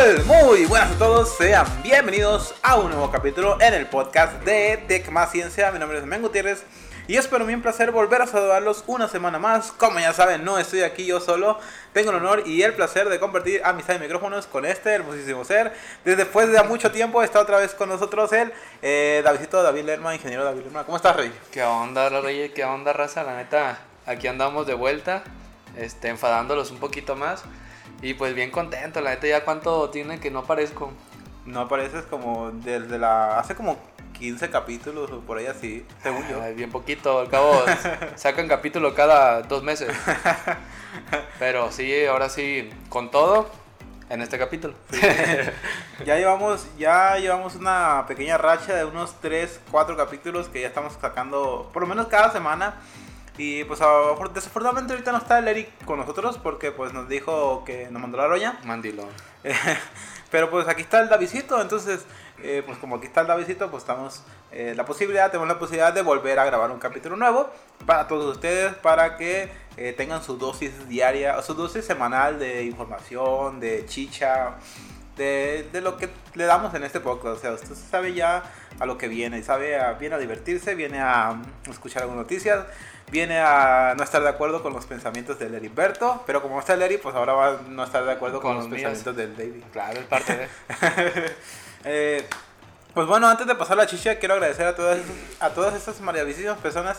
Hola, ¿qué tal? Muy buenas a todos, sean bienvenidos a un nuevo capítulo en el podcast de Tech Más Ciencia. Mi nombre es Men Gutiérrez y es para mí un placer volver a saludarlos una semana más. Como ya saben, no estoy aquí yo solo, tengo el honor y el placer de compartir amistad y micrófonos con este hermosísimo ser. Desde después de mucho tiempo está otra vez con nosotros el eh, Davidito David Lerma, ingeniero David Lerma. ¿Cómo estás, Rey? ¿Qué onda, Rey? ¿Qué onda, raza? La neta, aquí andamos de vuelta, este, enfadándolos un poquito más. Y pues bien contento, la neta, ya cuánto tiene que no aparezco. No apareces como desde la... hace como 15 capítulos o por ahí así, según yo. Bien poquito, al cabo sacan capítulo cada dos meses. Pero sí, ahora sí, con todo, en este capítulo. ya llevamos ya llevamos una pequeña racha de unos 3, 4 capítulos que ya estamos sacando por lo menos cada semana. Y pues desafortunadamente ahorita no está el Eric con nosotros porque pues nos dijo que nos mandó la roña. Mandilo. Pero pues aquí está el Davidito, entonces eh, pues como aquí está el Davidito, pues estamos eh, la posibilidad, tenemos la posibilidad de volver a grabar un capítulo nuevo para todos ustedes, para que eh, tengan su dosis diaria, su dosis semanal de información, de chicha, de, de, lo que le damos en este podcast. O sea, usted sabe ya a lo que viene, sabe a, viene a divertirse, viene a mm, escuchar algunas noticias viene a no estar de acuerdo con los pensamientos del Heriberto, pero como está el Eri, pues ahora va a no estar de acuerdo con, los, pensamientos del David. Claro, es parte de... eh, pues bueno, antes de pasar la chicha, quiero agradecer a todas, a todas estas maravillosas personas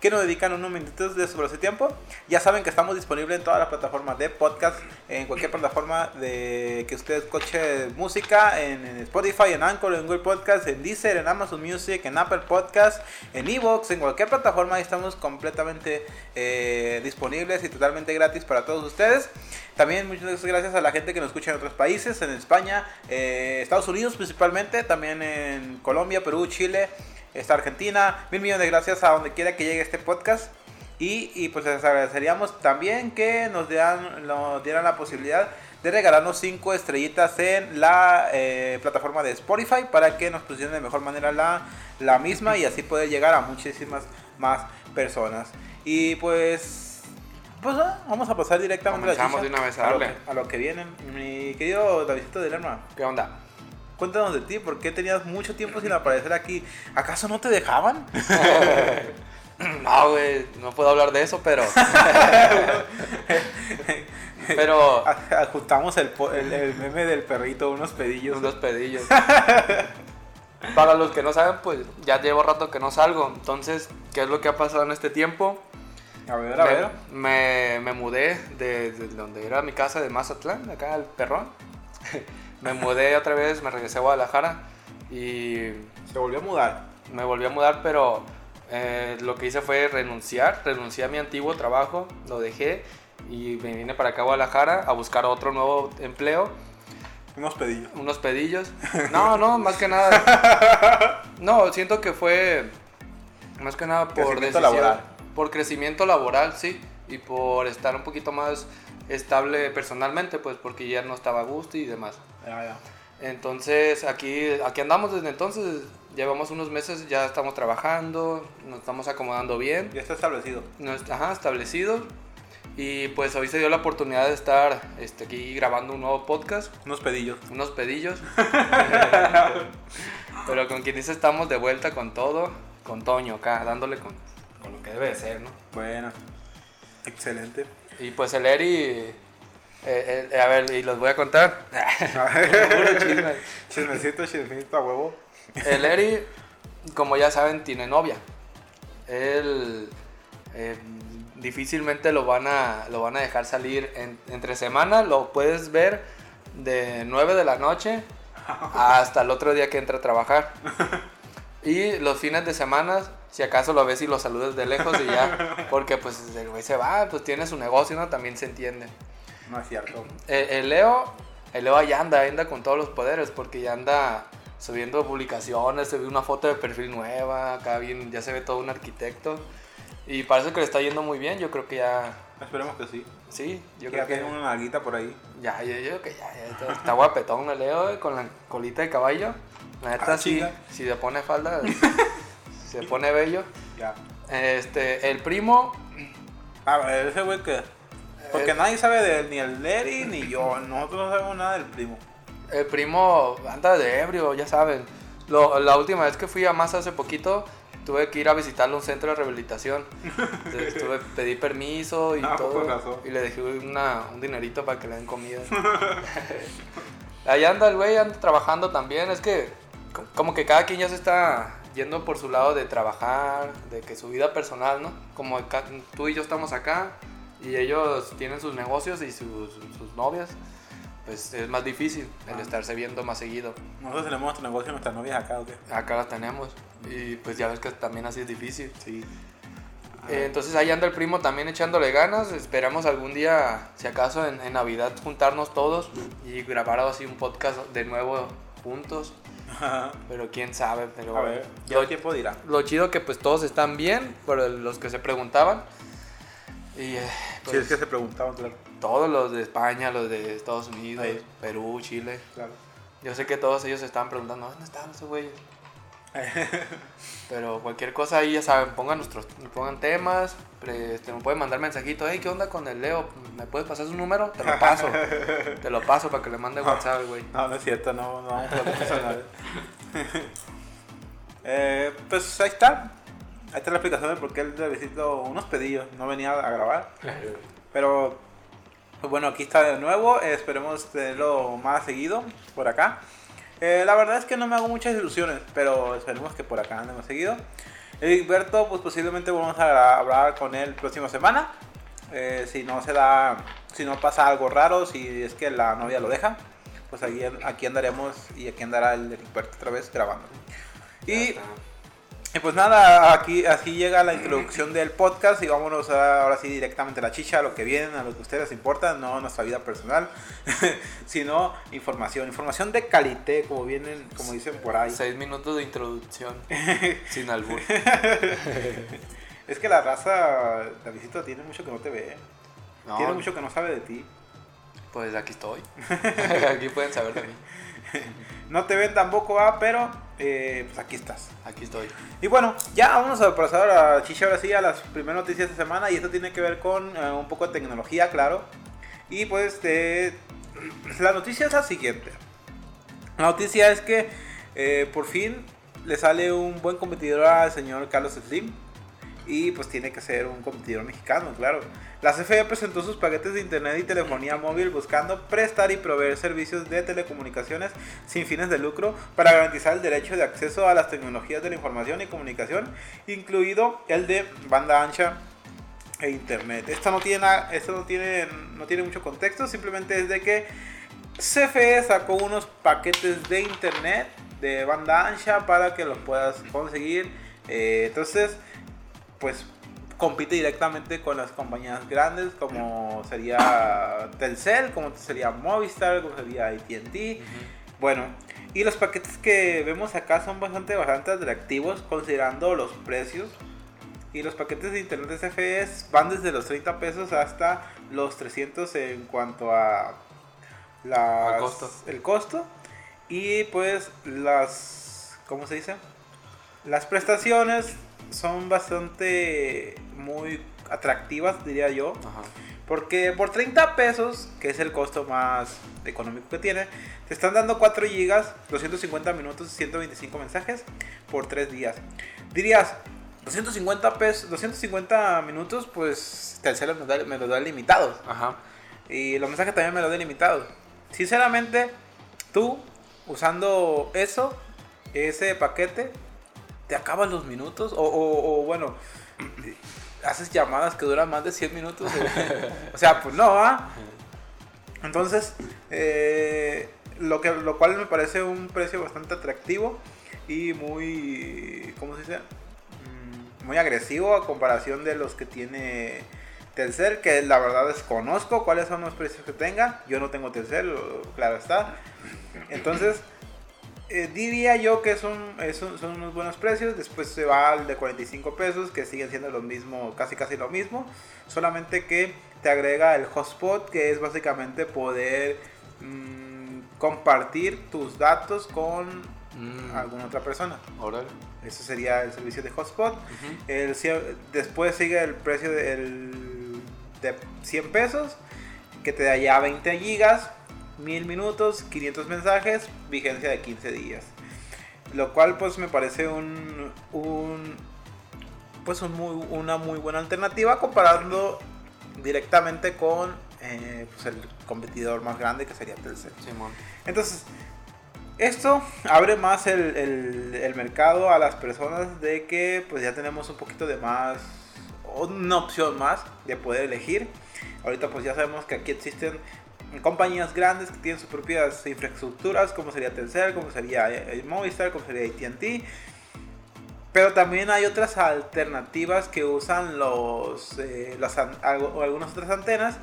que nos dedican unos minutos de su tiempo. Ya saben que estamos disponibles en todas las plataformas de podcast, en cualquier plataforma de que usted escuche música, en, Spotify, en Anchor, en Google Podcast, en Deezer, en Amazon Music, en Apple Podcast, en Evox, en cualquier plataforma estamos completamente eh, disponibles y totalmente gratis para todos ustedes. También muchas gracias a la gente que nos escucha en otros países, en España, eh, Estados Unidos principalmente, también en Colombia, Perú, Chile esta Argentina. Mil millones de gracias a donde quiera que llegue este podcast. Y, y pues les agradeceríamos también que nos dieran, nos dieran la posibilidad de regalarnos 5 estrellitas en la eh, plataforma de Spotify para que nos pusieran de mejor manera la, la misma y así poder llegar a muchísimas más personas. Y pues, pues ah, vamos a pasar directamente a, de una vez a, lo que, a, lo que, viene. Mi querido Davidito del Arma. ¿Qué onda? Cuéntanos de ti, ¿por qué tenías mucho tiempo sin aparecer aquí? ¿Acaso no te dejaban? no, güey, no puedo hablar de eso, pero... pero... Ajustamos el, el, meme del perrito, unos pedillos. Unos pedillos. Para los que no saben, pues ya llevo rato que no salgo. Entonces, ¿qué es lo que ha pasado en este tiempo? A ver, a me, ver. Me, me mudé de, de, donde era mi casa de Mazatlán, acá al Perrón me mudé otra vez, me regresé a Guadalajara y... ¿Se volvió a mudar? Me volví a mudar, pero eh, lo que hice fue renunciar, renuncié a mi antiguo trabajo, lo dejé y me vine para acá a Guadalajara a buscar otro nuevo empleo. Unos pedillos. Unos pedillos. No, no, más que nada. No, siento que fue más que nada por crecimiento laboral. Por crecimiento laboral, sí. Y por estar un poquito más estable personalmente, pues porque ya no estaba a gusto y demás. Entonces aquí, aquí andamos desde entonces, llevamos unos meses, ya estamos trabajando, nos estamos acomodando bien. Ya está establecido. Ajá, establecido. Y pues hoy se dio la oportunidad de estar este, aquí grabando un nuevo podcast. Unos pedillos. Unos pedillos. Pero con quien dice estamos de vuelta con todo, con Toño acá, dándole con, con lo que debe de ser, ¿no? Bueno, excelente. Y pues el Eri, eh, eh, a ver, y los voy a contar. chisme. Chismecito, chismecito a huevo. El Eri, como ya saben, tiene novia. Él eh, difícilmente lo van, a, lo van a dejar salir entre semana. Lo puedes ver de 9 de la noche hasta el otro día que entra a trabajar. Y los fines de semana, si acaso lo ves y lo saludas de lejos y ya, porque pues el güey se va, pues tiene su negocio, ¿no? También se entiende. No es cierto. El, Leo, el Leo ya anda, anda con todos los poderes, porque ya anda subiendo publicaciones, se ve una foto de perfil nueva, acá bien, ya se ve todo un arquitecto. Y parece que le está yendo muy bien, yo creo que ya... Esperemos que sí. Sí, yo creo que... tiene una naguita por ahí. Ya, yo, yo que ya, ya está, está guapetón el Leo, eh, con la colita de caballo. La neta, ah, sí, si se pone falda, se pone bello. Ya. Este, el primo. A ver, ese güey que. Porque Eh, nadie sabe de él, ni el Leri ni yo. Nosotros no sabemos nada del primo. El primo anda de ebrio, ya saben. Lo- la última vez que fui a Masa hace poquito, tuve que ir a visitarle un centro de rehabilitación. Entonces, tuve, pedí permiso y Ah, todo. Y le dejé una, un dinerito para que le den comida. Ahí anda el güey, anda trabajando también. Es que como que cada quien ya se está yendo por su lado de trabajar, de que su vida personal, ¿no? Como acá- tú y yo estamos acá y ellos tienen sus negocios y sus, sus novias, pues es más difícil el Ah. estarse viendo más seguido. Nosotros tenemos nuestro negocio y nuestras novias acá, ¿o qué? Acá las tenemos y pues ya ves que también así es difícil. Sí. Eh, entonces ahí anda el primo también echándole ganas. Esperamos algún día, si acaso en, en Navidad, juntarnos todos y grabar así un podcast de nuevo juntos. A Pero quién sabe, pero ver, ya el tiempo dirá. lo chido que pues todos están bien, el- los que se preguntaban. Y eh, Si pues, es que se preguntaban, claro. todos los de España, los de Estados Unidos, Ahí. Perú, Chile. claro. Yo sé que todos ellos se estaban preguntando, ¿dónde están esos güeyes? Pero cualquier cosa ahí, ya saben, pongan nuestros, pongan temas, este, me pueden mandar mensajito, hey, ¿qué onda con el Leo? ¿Me puedes pasar su número? Te lo paso. Te lo paso para que le mande WhatsApp, güey. No, no es cierto, no, no vamos a eh, pues ahí está. Ahí está la explicación de por qué el visito unos pedillos. No venía a grabar. Pero pues bueno, aquí está de nuevo. esperemos tenerlo más seguido por acá. Eh, la verdad es que no me hago muchas ilusiones, pero esperemos que por acá andemos seguido. Egberto, pues posiblemente vamos a hablar con él próxima semana. Eh, si no se da, si no pasa algo raro, si es que la novia lo deja, pues aquí, aquí andaremos y aquí andará el Egberto otra vez grabando. Y pues nada, aquí así llega la introducción del podcast y vámonos a- ahora sí directamente a la chicha, a lo que viene, a lo que a ustedes les importa, no nuestra vida personal, sino información, información de calité, como vienen, como dicen por ahí. Seis minutos de introducción, sin albur. Es que la raza, Davidito, tiene mucho que no te ve, No, tiene mucho que no sabe de ti. Pues aquí estoy. aquí pueden saber de mí. No te ven tampoco, ah, pero eh, pues aquí estás. Aquí estoy. Y bueno, ya vamos a pasar a Chicha ahora sí a las primeras noticias de esta semana y esto tiene que ver con eh, un poco de tecnología, claro. Y pues eh, la noticia es la siguiente. La noticia es que eh, por fin le sale un buen competidor al señor Carlos Slim. Y pues tiene que ser un competidor mexicano, claro. La CFE presentó sus paquetes de internet y telefonía móvil buscando prestar y proveer servicios de telecomunicaciones sin fines de lucro para garantizar el derecho de acceso a las tecnologías de la información y comunicación, incluido el de banda ancha e internet. Esto no tiene, no tiene, no tiene mucho contexto, simplemente es de que CFE sacó unos paquetes de internet de banda ancha para que los puedas conseguir. Eh, entonces, pues compite directamente con las compañías grandes como sería Telcel, como sería Movistar, como sería AT&T. Bueno, y los paquetes que vemos acá son bastante, bastante atractivos considerando los precios. Y los paquetes de internet CFE van desde los 30 pesos hasta los 300 en cuanto a las- costo. el costo. Y pues las, ¿cómo se dice? Las prestaciones son bastante muy atractivas, diría yo. Ajá. Porque por 30 pesos, que es el costo más económico que tiene, te están dando 4 gigas, 250 minutos, 125 mensajes por 3 días. Dirías, 250 pesos, 250 minutos, pues Telcel me, da- me los da limitados. Ajá. Y los mensajes también me los da limitados. Sinceramente, tú usando eso, ese paquete, te acabas los minutos. O, o- o, bueno, haces llamadas que duran más de 100 minutos. o sea, pues no, ¿ah? Entonces, eh, lo, que, lo cual me parece un precio bastante atractivo y muy, ¿cómo se dice? Mm, Muy agresivo a comparación de los que tiene Telcel, que la verdad desconozco cuáles son los precios que tenga. Yo no tengo Telcel, claro está. Entonces, eh, diría yo que son, es un- son unos buenos precios. Después se va al de 45 pesos, que siguen siendo lo mismo, casi casi lo mismo. Solamente que te agrega el hotspot, que es básicamente poder mm, compartir tus datos con Mm, alguna otra persona. órale. Eso sería el servicio de hotspot. El después sigue el precio del, de 100 pesos, que te da ya 20 gigas, 1000 minutos, 500 mensajes, vigencia de 15 días. Lo cual pues me parece un, un pues un muy, una muy buena alternativa comparando directamente con eh, pues, el competidor más grande que sería Telcel. Simón. Entonces, esto abre más el, el- el mercado a las personas de que pues ya tenemos un poquito de más, una opción más de poder elegir. Ahorita pues ya sabemos que aquí existen compañías grandes que tienen sus propias infraestructuras, como sería Telcel, como sería eh, Movistar, como sería AT&T. Pero también hay otras alternativas que usan los, eh, algunas otras antenas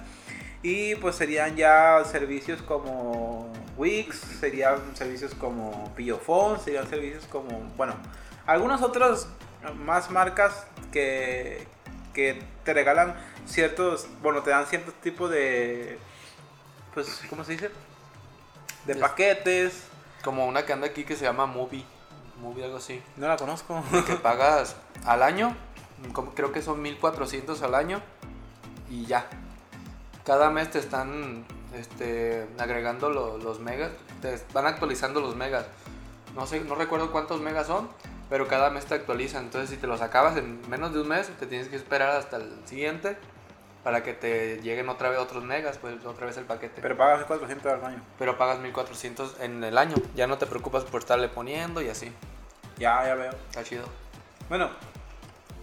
y pues serían ya servicios como Wix, serían servicios como Pillofone, serían servicios como, bueno, algunas otras más marcas que, que te regalan ciertos, bueno, te dan cierto tipo de, pues, ¿cómo se dice? De Es- paquetes. Como una que anda aquí que se llama Movie. Movie, algo así. No la conozco. Que pagas al año. como- Creo que son 1400 al año. Y ya. Cada mes te están este, agregando lo- los megas. Te van actualizando los megas. No sé, no recuerdo cuántos megas son. Pero cada mes te actualizan. Entonces, si te los acabas en menos de un mes, te tienes que esperar hasta el siguiente. Para que te lleguen otra vez otros megas. Pues otra vez el paquete. Pero pagas 400 al año. pero pagas 1400 en el año. Ya no te preocupas por estarle poniendo y así. Ya, ya veo. Está chido. Bueno,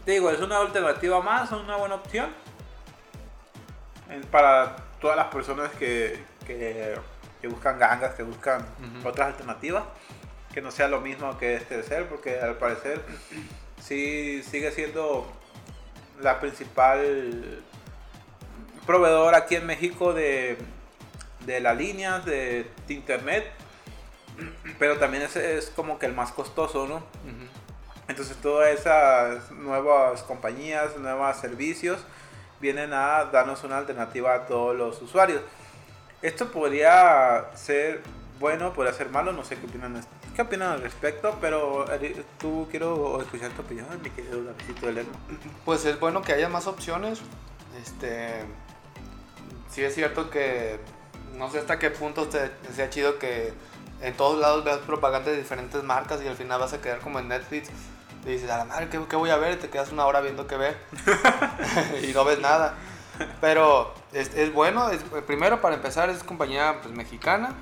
te digo, es una alternativa más, una buena opción para todas las personas que, que, que buscan gangas, que buscan otras alternativas, que no sea lo mismo que este ser, porque al parecer sí sigue siendo la principal proveedor aquí en México de, de las líneas de, de internet, pero también es, es como que el más costoso, ¿no? Entonces todas esas nuevas compañías, nuevos servicios vienen a darnos una alternativa a todos los usuarios. Esto podría ser bueno, podría ser malo, no sé qué opinan, qué opinan al respecto, pero tú quiero escuchar tu opinión, mi querido Davidito del. Pues es bueno que haya más opciones. Este. Sí es cierto que. No sé hasta qué punto te, sea chido que en todos lados veas propaganda de diferentes marcas y al final vas a quedar como en Netflix. Y dices, a la madre, ¿qué, qué voy a ver? Y te quedas una hora viendo qué ver. y no ves nada. Pero es, es bueno. es- primero, para empezar, es compañía pues, mexicana.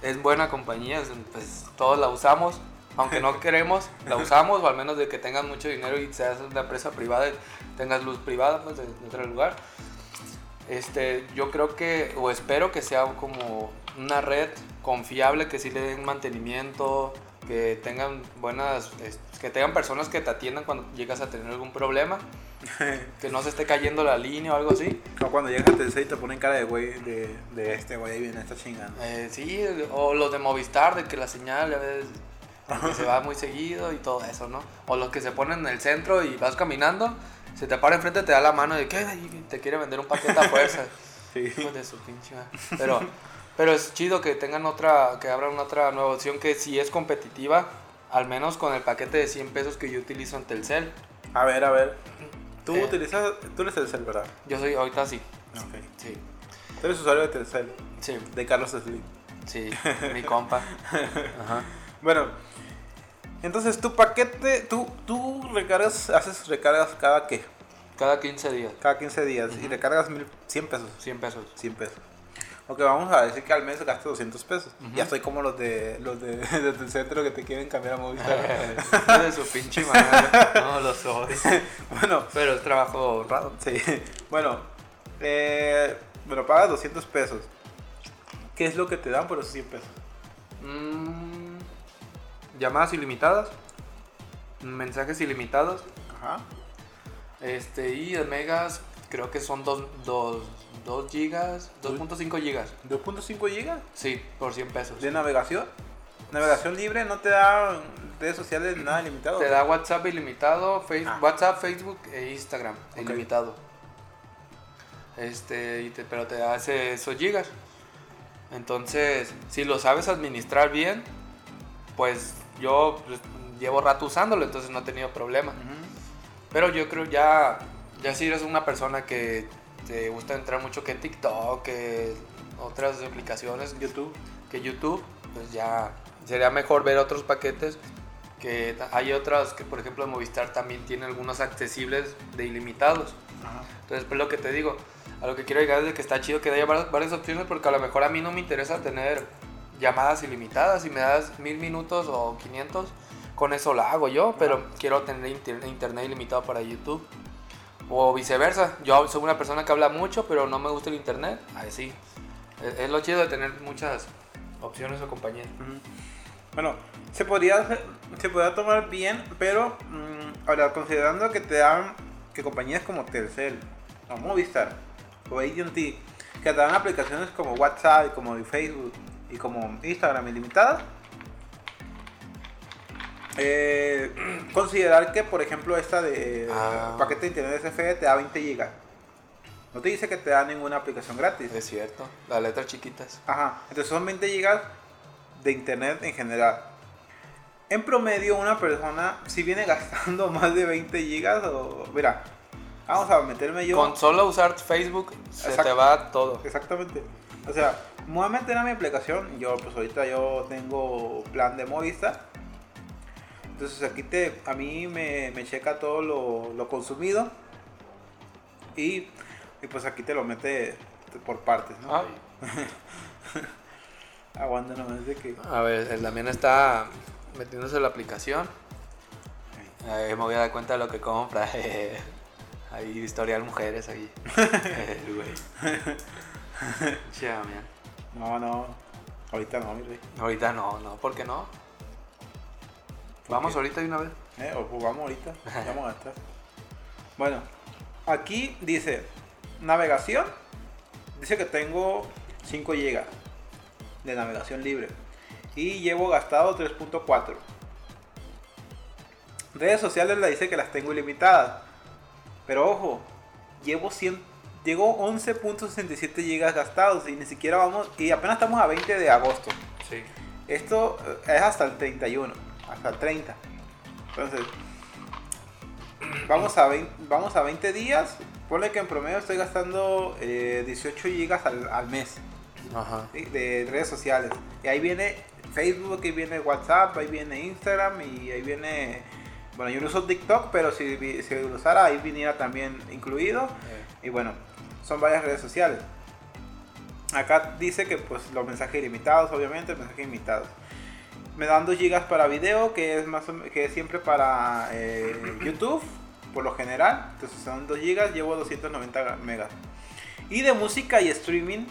Es buena compañía. es- Pues todos la usamos. Aunque no queremos, la usamos. O al menos de que tengas mucho dinero y seas una empresa privada y tengas luz privada pues, de- del lugar. Este, yo creo que, o espero que sea como una red confiable, que sí le den mantenimiento, que tengan buenas, que tengan personas que te atiendan cuando llegas a tener algún problema, que no se esté cayendo la línea o algo así. O cuando llegas a Telcel y te ponen cara de güey, de, de este güey, ahí viene esta chingada. Eh, sí, o los de Movistar, de que la señal a veces que se va muy seguido y todo eso, ¿no? O los que se ponen en el centro y vas caminando, se te para enfrente, te da la mano y ¿qué? Te quiere vender un paquete a fuerza. Sí. De su pinche. Pero, pero es chido que tengan otra, que abran otra nueva opción que si es competitiva, al menos con el paquete de 100 pesos que yo utilizo en Telcel. A ver, a ver. Tú Eh. utilizas, tú eres Telcel, ¿verdad? Yo soy ahorita sí. Ok. Sí, Tú eres usuario de Telcel, sí, de Carlos Slim. sí, mi compa. Ajá. Bueno, entonces tu paquete, tú, tú recargas, haces recargas cada qué? Cada 15 días, Cada 15 días y recargas mil, 100 pesos. 100 pesos. 100 pesos. Ok, vamos a decir que al mes gasto 200 pesos. Ya estoy como los de los de, de tu centro que te quieren cambiar a Movistar. De su pinche madre. No, lo soy. bueno, Pero es trabajo honrado. sí. Bueno, eh, bueno, pagas 200 pesos. ¿Qué es lo que te dan por esos 100 pesos? Mm, llamadas ilimitadas. Mensajes ilimitados. Ajá. Este, y de megas, creo que son 2 gigas, 2.5 gigas. 2.5 gigas Sí, por 100 pesos. de navegación. Navegación libre, no te da redes sociales nada limitado. Te da WhatsApp ilimitado, Face- Ah. WhatsApp, Facebook e Instagram ilimitado. Este, y te- pero te da esos gigas. Entonces, si lo sabes administrar bien, pues yo pues, llevo rato usándolo, entonces no he tenido problema. Ujú. Pero yo creo ya, ya si eres una persona que te gusta entrar mucho que TikTok, que otras aplicaciones, YouTube. que YouTube, pues ya sería mejor ver otros paquetes. Que hay otras que, por ejemplo, Movistar también tiene algunos accesibles de ilimitados. Entonces, pues lo que te digo, a lo que quiero llegar es de que está chido que haya varias, varias opciones porque a lo mejor a mí no me interesa tener llamadas ilimitadas. Si me das mil minutos o 500, con eso la hago yo, pero quiero tener inter- internet ilimitado para YouTube. O viceversa, yo soy una persona que habla mucho, pero no me gusta el internet. Ahí sí. Es, es lo chido de tener muchas opciones o compañías. Bueno, se podría, se podría tomar bien, pero mm, ahora considerando que te dan, que compañías como Telcel, o Movistar, o AT&T, que te dan aplicaciones como WhatsApp, como Facebook y como Instagram ilimitadas, eh, considerar que, por ejemplo, esta de Ah. paquete de internet SFE te da 20 GB. No te dice que te da ninguna aplicación gratis. Es cierto, las letras chiquitas. Ajá, entonces son 20 gigas de internet en general. En promedio, una persona, si viene gastando más de 20 gigas, o. Mira, vamos a meterme yo. Con solo usar Facebook se Exacto. te va todo. Exactamente. O sea, me voy a meter a mi aplicación. Yo, pues ahorita yo tengo plan de Movistar. Entonces aquí te, a mí me, me checa todo lo, lo consumido. Y, y pues aquí te lo mete por partes, ¿no? Ay. Aguanta nomás de que. A ver, el Damián está metiéndose la aplicación. Ahí me voy a dar cuenta de lo que compra. Hay historial mujeres ahí. Güey. No, no. Ahorita no, mi rey. Ahorita no, no, ¿por qué no? Vamos qué? ahorita de una vez. Eh, o jugamos ahorita. Vamos a estar. Bueno, aquí dice navegación. Dice que tengo 5 GB de navegación libre. Y llevo gastado 3.4. Redes sociales la dice que las tengo ilimitadas. Pero ojo, llevo 100, llevo 11.67 GB gastados y ni siquiera vamos, y apenas estamos a 20 de agosto. Sí. Esto eh, es hasta el 31, hasta el 30. Entonces, vamos a 20, vamos a 20 días. Ponle que en promedio estoy gastando eh, 18 gigas al, al mes Ajá. ¿sí? de redes sociales. Y ahí viene Facebook, ahí viene WhatsApp, ahí viene Instagram y ahí viene... Bueno, yo no uso TikTok, pero si, si lo usara ahí viniera también incluido. Eh, Y bueno, son varias redes sociales. Acá dice que pues los mensajes ilimitados, obviamente, mensajes ilimitados. Me dan 2 GB para video, que es más que es siempre para eh, YouTube, por lo general. Entonces son 2 GB, llevo 290 megas. Y de música y streaming,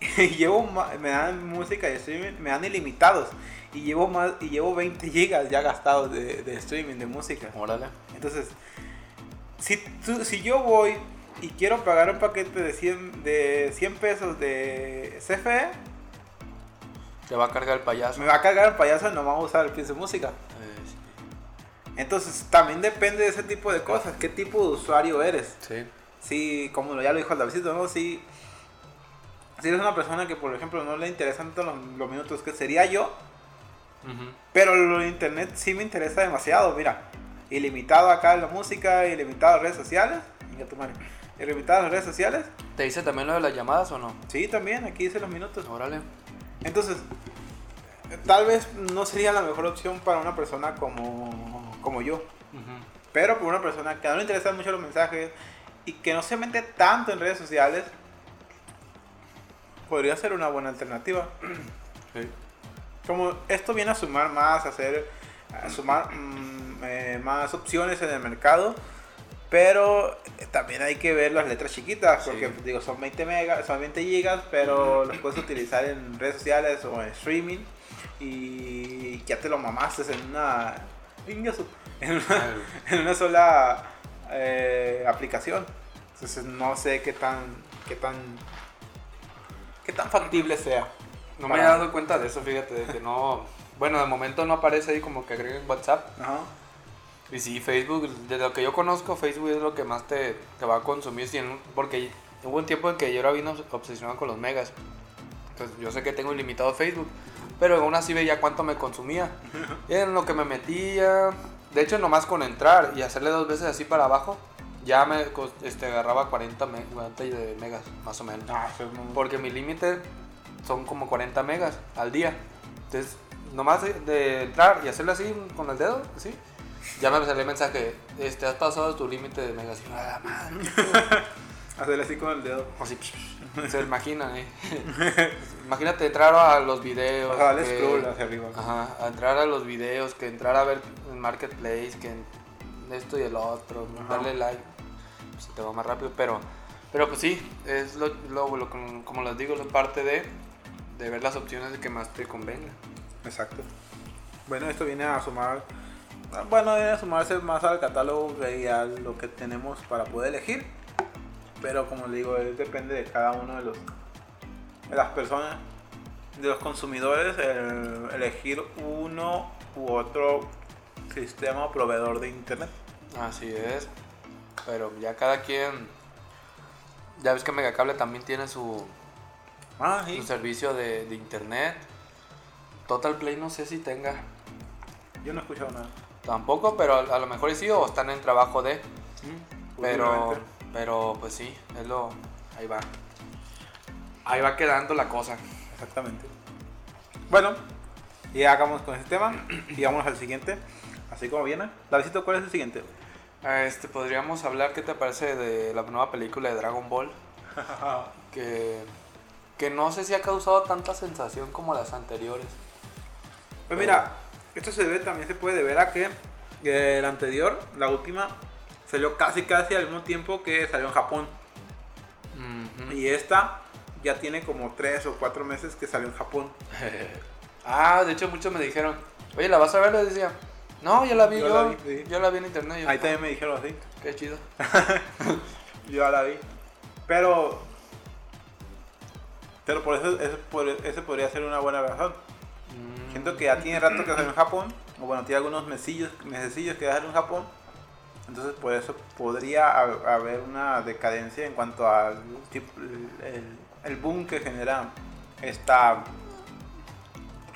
llevo me dan música y streaming, me dan ilimitados. Y llevo más y llevo 20 GB ya gastados de, de streaming de música. Órale. Entonces, si, tú- si yo voy y quiero pagar un paquete de 100, de 100 pesos de CFE, Te va a cargar el payaso. me va a cargar el payaso y no vamos a usar el piso de música. Eh, Entonces, también depende de ese tipo de cosas. ¿Qué tipo de usuario eres? sí. Si, como ya lo dijo el Davidito, ¿no? Si, si eres una persona que, por ejemplo, no le interesan tanto los, los minutos que sería yo, pero lo de internet sí me interesa demasiado. Mira, ilimitado acá en la música, ilimitado en redes sociales. Tu madre. Ilimitado en redes sociales. ¿Te dice también lo de las llamadas o no? Sí, también, aquí dice los minutos. Órale. Entonces, tal vez no sería la mejor opción para una persona como, como yo. Pero para una persona que no le interesan mucho los mensajes y que no se mete tanto en redes sociales, podría ser una buena alternativa. Sí. Como esto viene a sumar más, a hacer, a sumar mm, eh, más opciones en el mercado. Pero eh, también hay que ver las letras chiquitas, porque Sí. digo, son 20 megas, son 20 gigas, pero los puedes utilizar en redes sociales o en streaming y ya te lo mamaste en una en una, en una sola eh, aplicación. Entonces no sé qué tan qué tan qué tan factible sea. No me había dado cuenta de eso, fíjate, de que no... Bueno, de momento no aparece ahí como que agreguen WhatsApp. Ajá. Y sí, Facebook, de lo que yo conozco, Facebook es lo que más te, te va a consumir. porque hubo un tiempo en que yo era bien obs- obsesionado con los megas. Entonces yo sé que tengo ilimitado Facebook, pero aún así veía cuánto me consumía. En lo que me metía, de hecho nomás con entrar y hacerle dos veces así para abajo, ya me este, agarraba 40, me- 40 de megas, más o menos. Ah, muy- Porque mi límite son como 40 megas al día. Entonces, nomás de entrar y hacerle así con el dedo, así, ya me sale el mensaje, este, has pasado tu límite de megas. Y "Ah, madre". Hacerle así con el dedo. Así, se imaginan, ¿eh? Imagínate entrar a los videos. Que- scroll hacia arriba. Ajá, a entrar a los videos, que entrar a ver el marketplace, que esto y el otro, Ajá. darle like, pues, se te va más rápido, pero, pero pues sí, es lo, lo- lo- como, les digo, es parte de, de ver las opciones que más te convenga. Exacto. Bueno, esto viene a sumar. Bueno, a sumarse más al catálogo y a lo que tenemos para poder elegir. Pero como le digo, es- depende de cada uno de los de las personas, de los consumidores, el elegir uno u otro sistema o proveedor de internet. Así es, pero ya cada quien, ya ves que Megacable también tiene su, Ah, su sí. servicio de, de internet. Total Play no sé si tenga Yo no he escuchado nada. Tampoco, pero a, a lo mejor sí o están en trabajo de... Pero, pero pues sí, es lo. Ahí va. Ahí va quedando la cosa. Exactamente. Bueno, ya acabamos con ese tema y vamos al siguiente. Así como viene. Davidito, ¿cuál es el siguiente? Este, podríamos hablar, ¿qué te parece de la nueva película de Dragon Ball? Que, que no sé si ha causado tanta sensación como las anteriores. Pues mira, esto se debe, también se puede deber a que eh, el anterior, la última, salió casi casi al mismo tiempo que salió en Japón. Y esta ya tiene como 3 o 4 meses que salió en Japón. ah, de hecho muchos me dijeron, oye, ¿la vas a ver? Les decía, no, ya la vi Yo yo, la vi, sí. yo la vi en internet. Yo, Ahí también me dijeron así. Qué chido. Yo ya la vi. Pero. Pero por eso, eso, por- ese podría ser una buena razón. Siento que ya tiene rato que salió en Japón, o bueno, tiene algunos mesillos, mesecillos que salió en Japón. Entonces, por eso podría ha- haber una decadencia en cuanto al el, el boom que genera esta,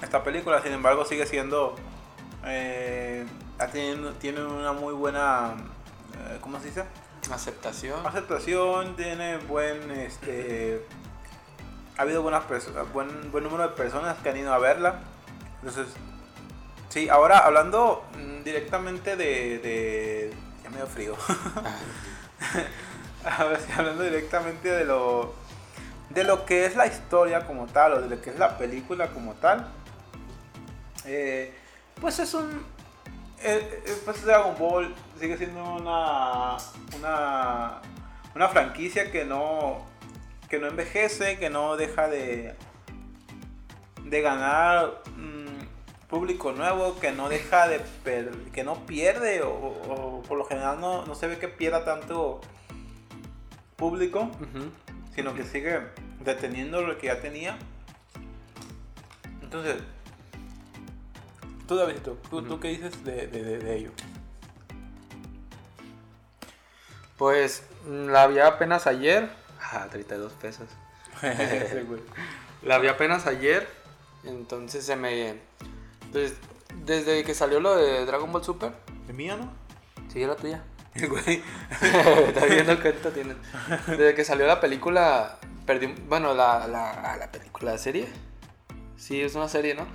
esta película. Sin embargo, sigue siendo. eh, tenido- tiene una muy buena. eh, ¿Cómo se dice? Aceptación. aceptación, tiene buen este ha habido buenas buen, buen número de personas que han ido a verla. Entonces, sí, ahora hablando mm, directamente de, de ya me dio frío. Ahora sí, hablando directamente de lo de lo que es la historia como tal o de lo que es la película como tal. eh, pues es un eh, eh, pues Dragon Ball sigue siendo una, una, una franquicia que no, que no envejece, que no deja de, de ganar mm, público nuevo, que no deja de que no pierde o, o por lo general no, no se ve que pierda tanto público, sino que sigue deteniendo lo que ya tenía. Entonces, tú Davidito, ¿tú, tú Ujú. qué dices de, de- de- de ello? Pues mm, la vi apenas ayer. Ah, 32 pesos. Sí. La vi apenas ayer. Entonces se me. Desde que salió lo de Dragon Ball Super. ¿Es mía, no? Sí, era tuya. Güey. Está viendo cuánto tienes. Desde que salió la película. Perdí. Bueno, la, la, la película, la serie. Sí, es una serie, ¿no?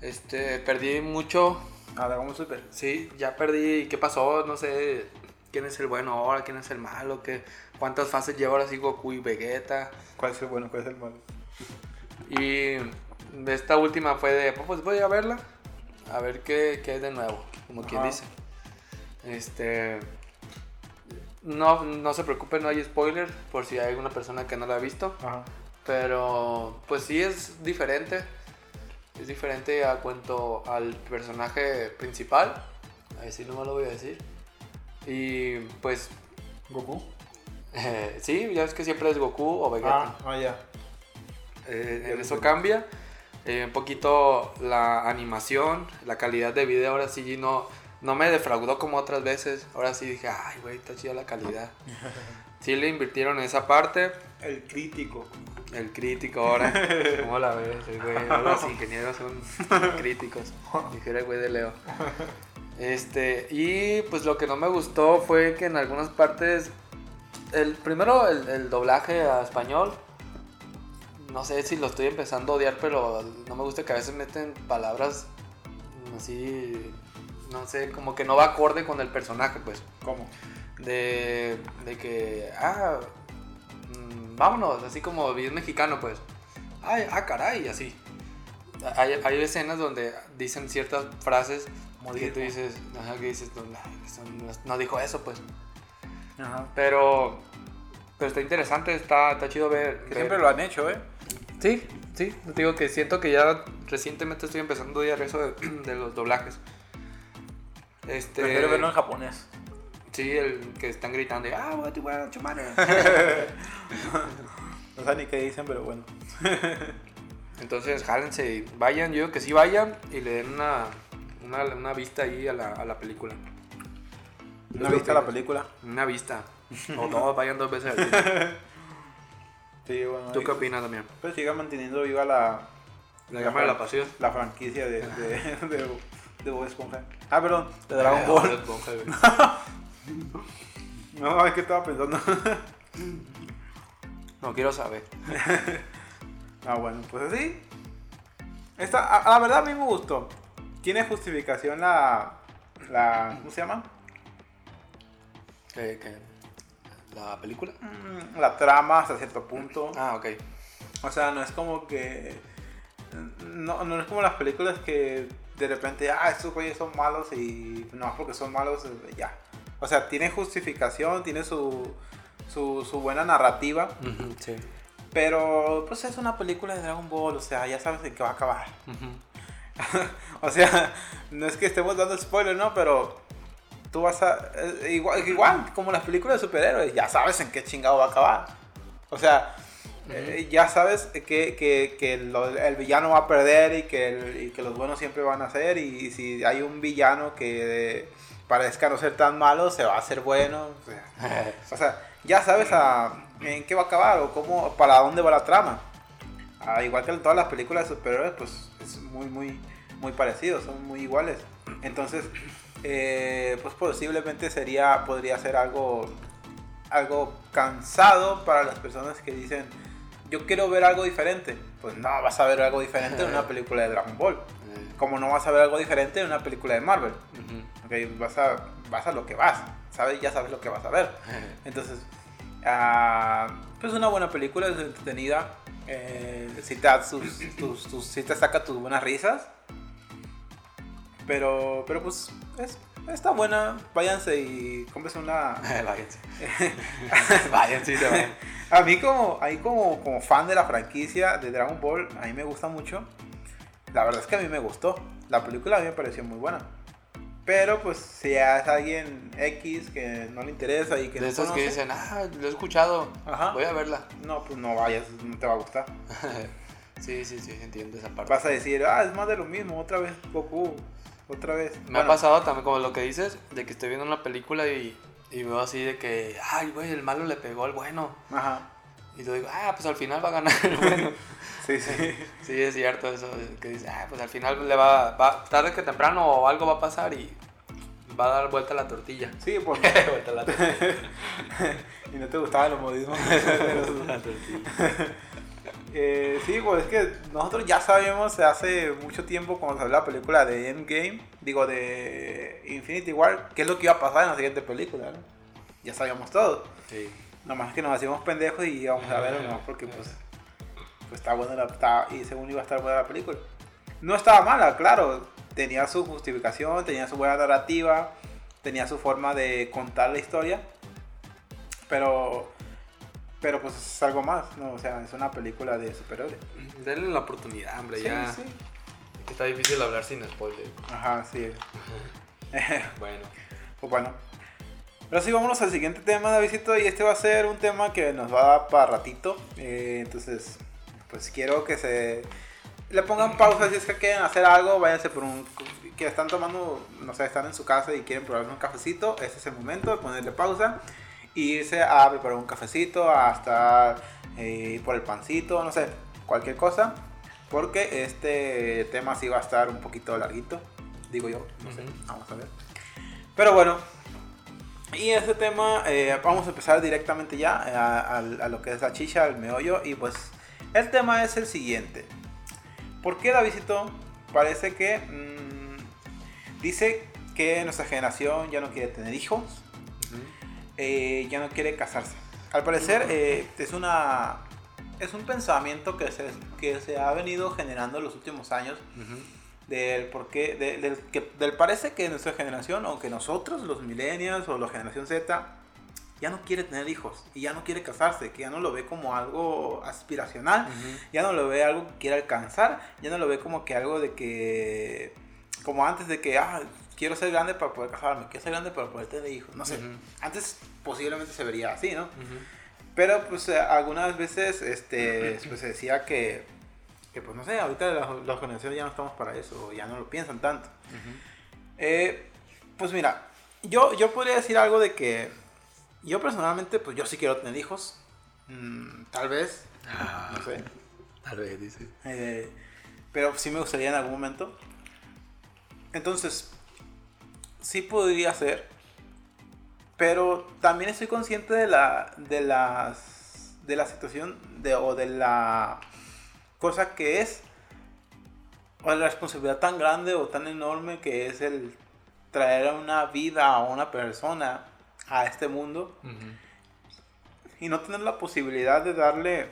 Este, perdí mucho. Ah, Dragon Ball Super. Sí, ya perdí. ¿Qué pasó? No sé. ¿Quién es el bueno ahora? ¿Quién es el malo? ¿Qué, ¿Cuántas fases lleva ahora sí Goku y Vegeta? ¿Cuál es el bueno? ¿Cuál es el malo? Y esta última fue de, pues voy a verla, a ver qué, qué es de nuevo, como quien dice. Este, no, no se preocupen, no hay spoiler por si hay alguna persona que no la ha visto, Ajá. pero pues sí es diferente, es diferente a cuanto al personaje principal, así no me lo voy a decir. Y pues ¿Goku? eh, sí, ya ves que siempre es Goku o Vegeta. Ah, ah, ya. Eh, Ya eso cambia. Eh, un poquito la animación, la calidad de video, ahora sí no, no me defraudó como otras veces. Ahora sí dije, ay, güey, está chida la calidad. Sí le invirtieron en esa parte. El crítico. El crítico ahora. ¿Cómo la ves, güey? Ahora los ingenieros son críticos. Dijera el güey de Leo. Este, y pues lo que no me gustó fue que en algunas partes, el primero el, el doblaje a español, no sé si lo estoy empezando a odiar, pero no me gusta que a veces meten palabras así, no sé, como que no va acorde con el personaje, pues. ¿Cómo? De, de que, ah, mm, vámonos, así como bien mexicano, pues. Ay, ah, caray, así. Hay, hay escenas donde dicen ciertas frases que tú dices, ajá, que dices, no- no dijo eso, pues. Ajá. Pero, pero está interesante, está, está chido ver. Que ver- siempre lo han hecho, ¿eh? Sí, sí, te digo que siento que ya recientemente estoy empezando a eso de, de los doblajes. Este, Prefiero verlo en japonés. Sí, el que están gritando, ah, what you want, chumane". No sé ni qué dicen, pero bueno. Entonces, jálense y vayan, yo digo que sí vayan y le den una, una, una vista ahí a la, a la película. ¿No ¿Tú viste qué la película? Una vista. O dos, vayan dos veces al cine. Sí, bueno. ¿Tú qué opinas también? Pues siga manteniendo viva la, La llama de la pasión. la franquicia de, de, de, de Bob Esponja. Ah, perdón, de Dragon Eh, Ball. Esponja. No, es que estaba pensando. No quiero saber. Ah, bueno, pues así. Esta, a, a la verdad a mí me gustó. Tiene justificación la, la ¿cómo se llama? ¿Qué, qué? ¿La película? Mm, La trama hasta cierto punto. Ah, ok. O sea, no es como que. No, no es como las películas que de repente, ah, estos güeyes son malos y no porque son malos, ya. O sea, tiene justificación, tiene su, su, su buena narrativa, sí. pero pues es una película de Dragon Ball, o sea, ya sabes en qué va a acabar. O sea, no es que estemos dando spoiler, ¿no? Pero tú vas a. eh, igual, igual, como las películas de superhéroes, ya sabes en qué chingado va a acabar. O sea, eh, ya sabes que, que, que lo- el villano va a perder y que, el- y que los buenos siempre van a ser. Y, si hay un villano que parezca no ser tan malo, se va a hacer bueno. O sea, o sea, ya sabes a, en qué va a acabar o cómo, para dónde va la trama. Ah, igual que en todas las películas de superhéroes, pues es muy, muy, muy parecido, son muy iguales. Entonces, eh, pues posiblemente sería, podría ser algo, algo cansado para las personas que dicen, yo quiero ver algo diferente. Pues no vas a ver algo diferente en una película de Dragon Ball. Como no vas a ver algo diferente en una película de Marvel. ujú. Ok, vas a, vas a lo que vas, ¿sabes? Ya sabes lo que vas a ver. Entonces, ah, pues una buena película, es entretenida. Eh, sí, te sus, tus, tus- sí te saca tus buenas risas. Pero, pero pues, es, está buena. Váyanse y cómprense una... Váyanse. Vayan, sí, se vayan. A mí como, a mí como, como fan de la franquicia de Dragon Ball, a mí me gusta mucho. La verdad es que a mí me gustó. La película a mí me pareció muy buena. Pero pues si es alguien X que no le interesa y que De no esos que dicen, ah, lo he escuchado, Ajá. voy a verla. No, pues no vayas, no te va a gustar. sí, sí, sí, entiendo esa parte. Vas a decir, ah, es más de lo mismo, otra vez Goku, otra vez. Me Bueno, ha pasado también como lo que dices, de que estoy viendo una película y, y veo así de que, ay, güey, el malo le pegó al bueno. Ajá. Y yo digo, ah, pues al final va a ganar el bueno. Sí, sí. sí, es cierto eso, que dice, ah, pues al final le va, va, tarde que temprano o algo va a pasar y va a dar vuelta la tortilla. Sí, porque. vuelta la tortilla. y no te gustaban los modismos. La tortilla. Eh, sí, pues es que nosotros ya sabemos hace mucho tiempo cuando salió la película de Endgame, digo de Infinity War, qué es lo que iba a pasar en la siguiente película, ¿no? Ya sabíamos todo. Sí. Nomás que nos hacíamos pendejos y íbamos a verlo, ¿no? Porque pues, pues está buena la, está- y según iba a estar buena la película. No estaba mala, claro. Tenía su justificación, tenía su buena narrativa, tenía su forma de contar la historia. Pero, pero pues es algo más, ¿no? O sea, es una película de superhéroes. Denle la oportunidad, hombre, Sí, ya. sí. Está difícil hablar sin spoiler. Ajá, sí. Bueno. Pues bueno. Pero sí, vámonos al siguiente tema, Davidito. Y este va a ser un tema que nos va a dar para ratito. Eh, entonces, pues quiero que se le pongan pausa si es que quieren hacer algo. Váyanse por un. que están tomando, no sé, están en su casa y quieren probar un cafecito. Este es el momento de ponerle pausa. Y irse a preparar un cafecito, a estar eh, por el pancito, no sé, cualquier cosa. Porque este tema sí va a estar un poquito larguito. digo yo, no sé, vamos a ver. Pero bueno, y ese tema, eh, vamos a empezar directamente ya a, a- a lo que es la chicha, el meollo, y pues el tema es el siguiente. ¿Por qué Davidito parece que mm, dice que nuestra generación ya no quiere tener hijos, eh, ya no quiere casarse? Al parecer eh, es una es un pensamiento que se, que se ha venido generando en los últimos años del por qué, de- del, que, del parece que nuestra generación, o que nosotros, los millennials o la generación Z, ya no quiere tener hijos y ya no quiere casarse, que ya no lo ve como algo aspiracional, ya no lo ve algo que quiere alcanzar, ya no lo ve como que algo de que, como antes de que, ah, quiero ser grande para poder casarme, quiero ser grande para poder tener hijos, no sé, Ujú. antes posiblemente se vería así, ¿no? Ujú. Pero pues eh, algunas veces este, pues, se decía que, que, pues no sé, ahorita las, las generaciones ya no estamos para eso, ya no lo piensan tanto. Ujú. Eh, pues mira, yo, yo podría decir algo de que yo personalmente, pues yo sí quiero tener hijos. Mm, tal vez, no sé. Tal vez, dice. Eh, pero sí me gustaría en algún momento. Entonces, sí podría ser. Pero también estoy consciente de la, de las, de la situación de, o de la cosa que es. O la responsabilidad tan grande o tan enorme que es el traer a una vida a una persona a este mundo y no tener la posibilidad de darle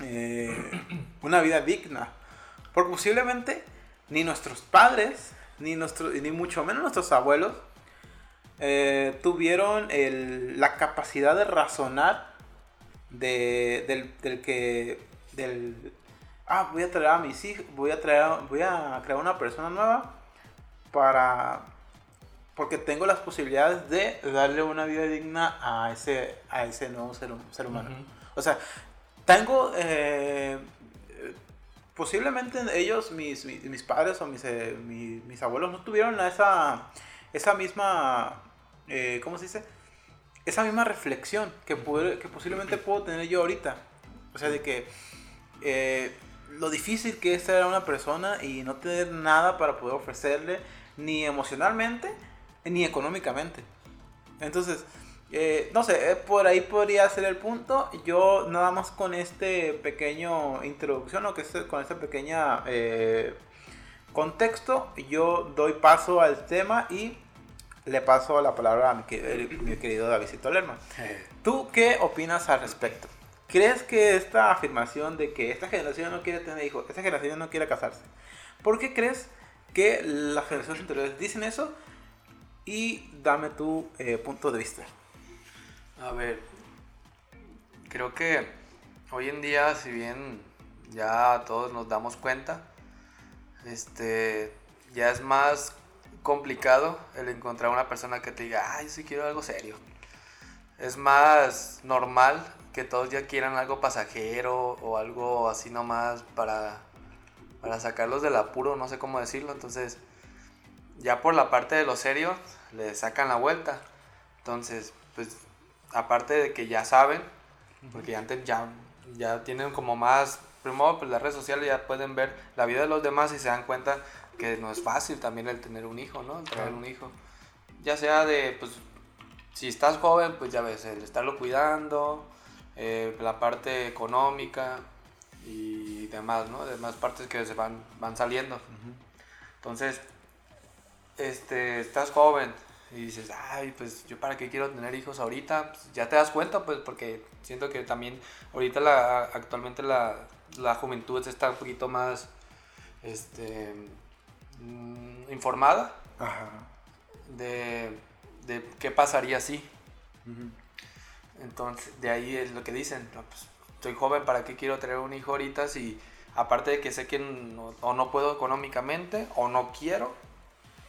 eh, una vida digna. Porque posiblemente ni nuestros padres, ni, nuestro, ni mucho menos nuestros abuelos, eh, tuvieron el- la capacidad de razonar de, del, del que... Del, ah, voy a traer a mis hijos, voy a, traer, voy a crear una persona nueva para... Porque tengo las posibilidades de darle una vida digna a ese, a ese nuevo ser, hum- ser humano. O sea, tengo... eh, posiblemente ellos, mis, mis, padres o mis, eh, mi- mis abuelos, no tuvieron esa, esa misma... eh, ¿Cómo se dice? Esa misma reflexión que, que posiblemente puedo tener yo ahorita. O sea, de que eh, lo difícil que es ser una persona y no tener nada para poder ofrecerle, ni emocionalmente, ni económicamente. Entonces, eh, no sé, eh, por ahí podría ser el punto. Yo nada más con este pequeño introducción o que este- con esta pequeña eh, contexto, yo doy paso al tema y le paso la palabra a mi, que- mi querido Davidito Lerma. ¿Tú qué opinas al respecto? ¿Crees que esta afirmación de que esta generación no quiere tener hijos, esta generación no quiere casarse, ¿por qué crees que las generaciones anteriores dicen eso? Y dame tu eh, punto de vista. A ver, creo que hoy en día, si bien ya todos nos damos cuenta, este, ya es más complicado el encontrar una persona que te diga, ay, sí quiero algo serio. Es más normal que todos ya quieran algo pasajero o algo así nomás para, para sacarlos del apuro, no sé cómo decirlo. Entonces, ya por la parte de lo serio, le sacan la vuelta. Entonces, pues, aparte de que ya saben, porque antes ya, ya tienen como más, primero, pues las redes sociales ya pueden ver la vida de los demás y se dan cuenta que no es fácil también el tener un hijo, ¿no? El tener un hijo. Ya sea de, pues, si estás joven, pues ya ves, el estarlo cuidando, eh, la parte económica y demás, ¿no? Demás partes que se van, van saliendo. Entonces, este, estás joven y dices, ay, pues yo para qué quiero tener hijos ahorita, Pues, ya te das cuenta, pues porque siento que también ahorita la, actualmente la, la juventud está un poquito más, este, mm, informada Ajá. de, de qué pasaría si. Entonces, de ahí es lo que dicen, no, pues, estoy joven, ¿para qué quiero tener un hijo ahorita si aparte de que sé que no, o no puedo económicamente o no quiero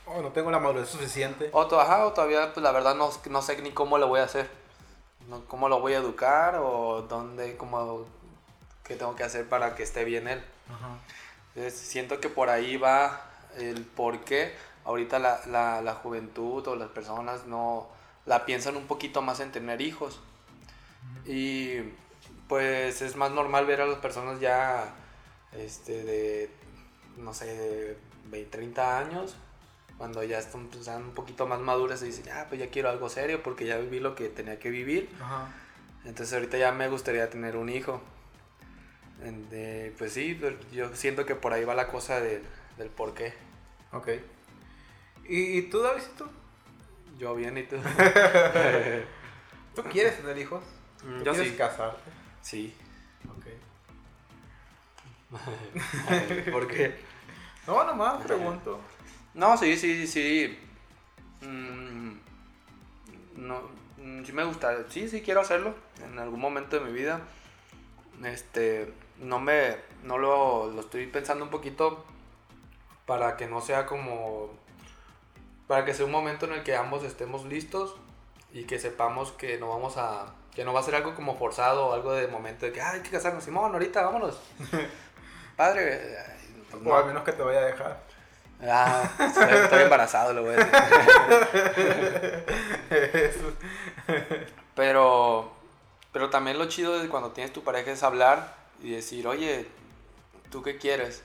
Oh, no tengo la madurez suficiente. O, to- ajá, o todavía, pues la verdad no, no sé ni cómo lo voy a hacer. No, cómo lo voy a educar o dónde, cómo, qué tengo que hacer para que esté bien él. Ajá. Entonces, siento que por ahí va el por qué ahorita la, la, la juventud o las personas no la piensan un poquito más en tener hijos. Y pues es más normal ver a las personas ya este, de, no sé, de 20, 30 años Cuando ya están, pues, están un poquito más maduras y dicen, ah, pues ya quiero algo serio porque ya viví lo que tenía que vivir. Ajá. Entonces ahorita ya me gustaría tener un hijo. De- pues sí, pero yo siento que por ahí va la cosa de- del por qué. Ok. ¿Y, y tú, Davidito? Yo bien y tú. ¿Tú quieres tener hijos? Mm, ¿Tú yo quieres sí. casarte? Sí. Ok. ¿Por qué? No, nomás pregunto. No, sí, sí, sí, sí. Mm, no, mm, sí me gusta, sí, sí quiero hacerlo en algún momento de mi vida. Este, no me, no lo, lo estoy pensando un poquito para que no sea como, para que sea un momento en el que ambos estemos listos y que sepamos que no vamos a, que no va a ser algo como forzado o algo de momento de que, "Ah, hay que casarnos, Simón, ahorita, vámonos. Padre, O al no. menos que te vaya a dejar. Ah, estoy, embarazado, le voy a decir. Pero, pero también lo chido de cuando tienes tu pareja es hablar y decir, oye, ¿tú qué quieres?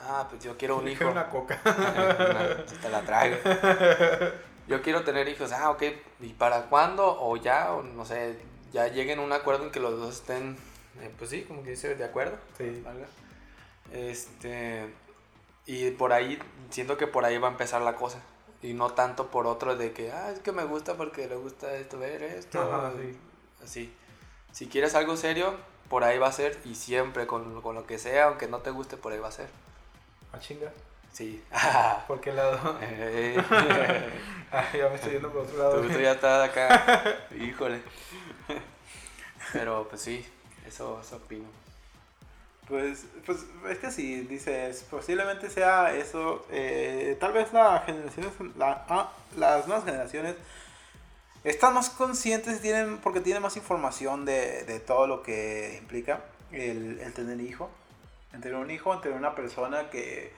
Ah, pues yo quiero un hijo. una coca. Una- te la traigo. Yo quiero tener hijos. Ah, ok. ¿Y para cuándo? O ya, o no sé, ya lleguen a un acuerdo en que los dos estén, eh, pues sí, como que dice, de acuerdo. Sí. Este. Y por ahí, siento que por ahí va a empezar la cosa. Y no tanto por otro de que, ah, es que me gusta porque le gusta esto, ver esto. Ajá, sí. Así. Si quieres algo serio, por ahí va a ser. Y siempre, con, con lo que sea, aunque no te guste, por ahí va a ser. A chinga. Sí. ¿Por qué lado? Eh, Ay, ya me estoy yendo por otro lado. tú, tú ya estás acá. Híjole. Pero pues sí, eso, eso opino. Pues, pues es que si dices, posiblemente sea eso, eh, tal vez la generaciones, la, ah, las nuevas generaciones están más conscientes tienen, porque tienen más información de, de todo lo que implica el, el tener hijo, el tener un hijo, el tener una persona que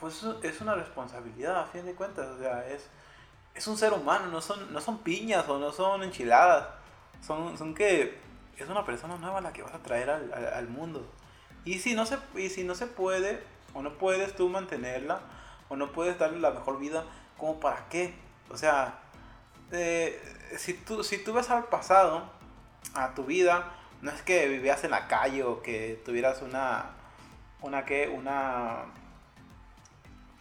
pues es una responsabilidad a fin de cuentas, o sea, es, es un ser humano, no son, no son piñas o no son enchiladas, son, son que es una persona nueva la que vas a traer al, al- al mundo. Y si, no se, y si no se puede, o no puedes tú mantenerla, o no puedes darle la mejor vida, ¿como para qué? O sea, eh, si, tú, si tú ves al pasado, a tu vida, no es que vivías en la calle o que tuvieras una, una que, una,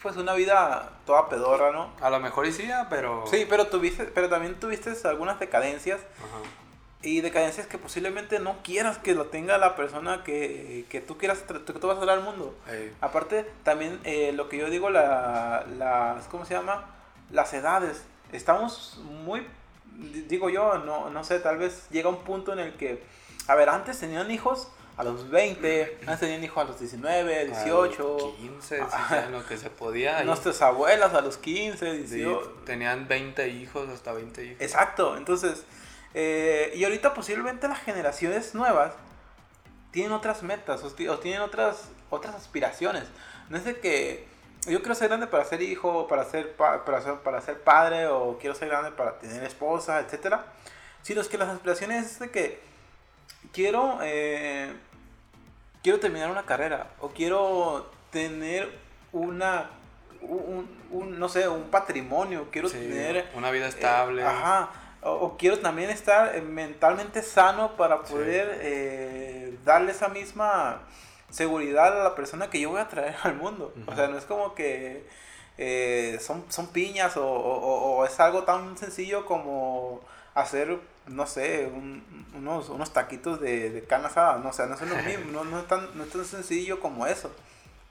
pues una vida toda pedorra, ¿no? A lo mejor y sí, ah, pero... Sí, pero tuviste, pero también tuviste algunas decadencias Ajá. Y decadencias que posiblemente no quieras que lo tenga la persona que, que tú quieras, que tú vas a traer al mundo. Ey. Aparte, también eh, lo que yo digo, la, las, ¿cómo se llama? Las edades. Estamos muy, di- digo yo, no, no sé, tal vez llega un punto en el que, a ver, antes tenían hijos a los 20, antes tenían hijos a los 19, 18, A los 15, sí, lo que se podía. nuestras abuelas a los 15, sí, 18. tenían 20 hijos, hasta 20 hijos. Exacto, entonces, eh, y ahorita posiblemente las generaciones nuevas tienen otras metas o, ti- o tienen otras, otras aspiraciones. No es de que yo quiero ser grande para ser hijo, para ser, pa- para ser, para ser padre o quiero ser grande para tener esposa, etcétera, sino es que las aspiraciones es de que quiero, eh, quiero terminar una carrera o quiero tener una, un, un, no sé, un patrimonio, quiero Sí, tener una vida estable. eh, ajá. O, o quiero también estar eh, mentalmente sano para Sí. poder eh, darle esa misma seguridad a la persona que yo voy a traer al mundo. O sea, no es como que eh, son, son piñas o, o- o es algo tan sencillo como hacer, no sé, un- unos, unos taquitos de, de carne asada. No, o sea, no es lo mismo, no, no es tan, no es tan sencillo como eso.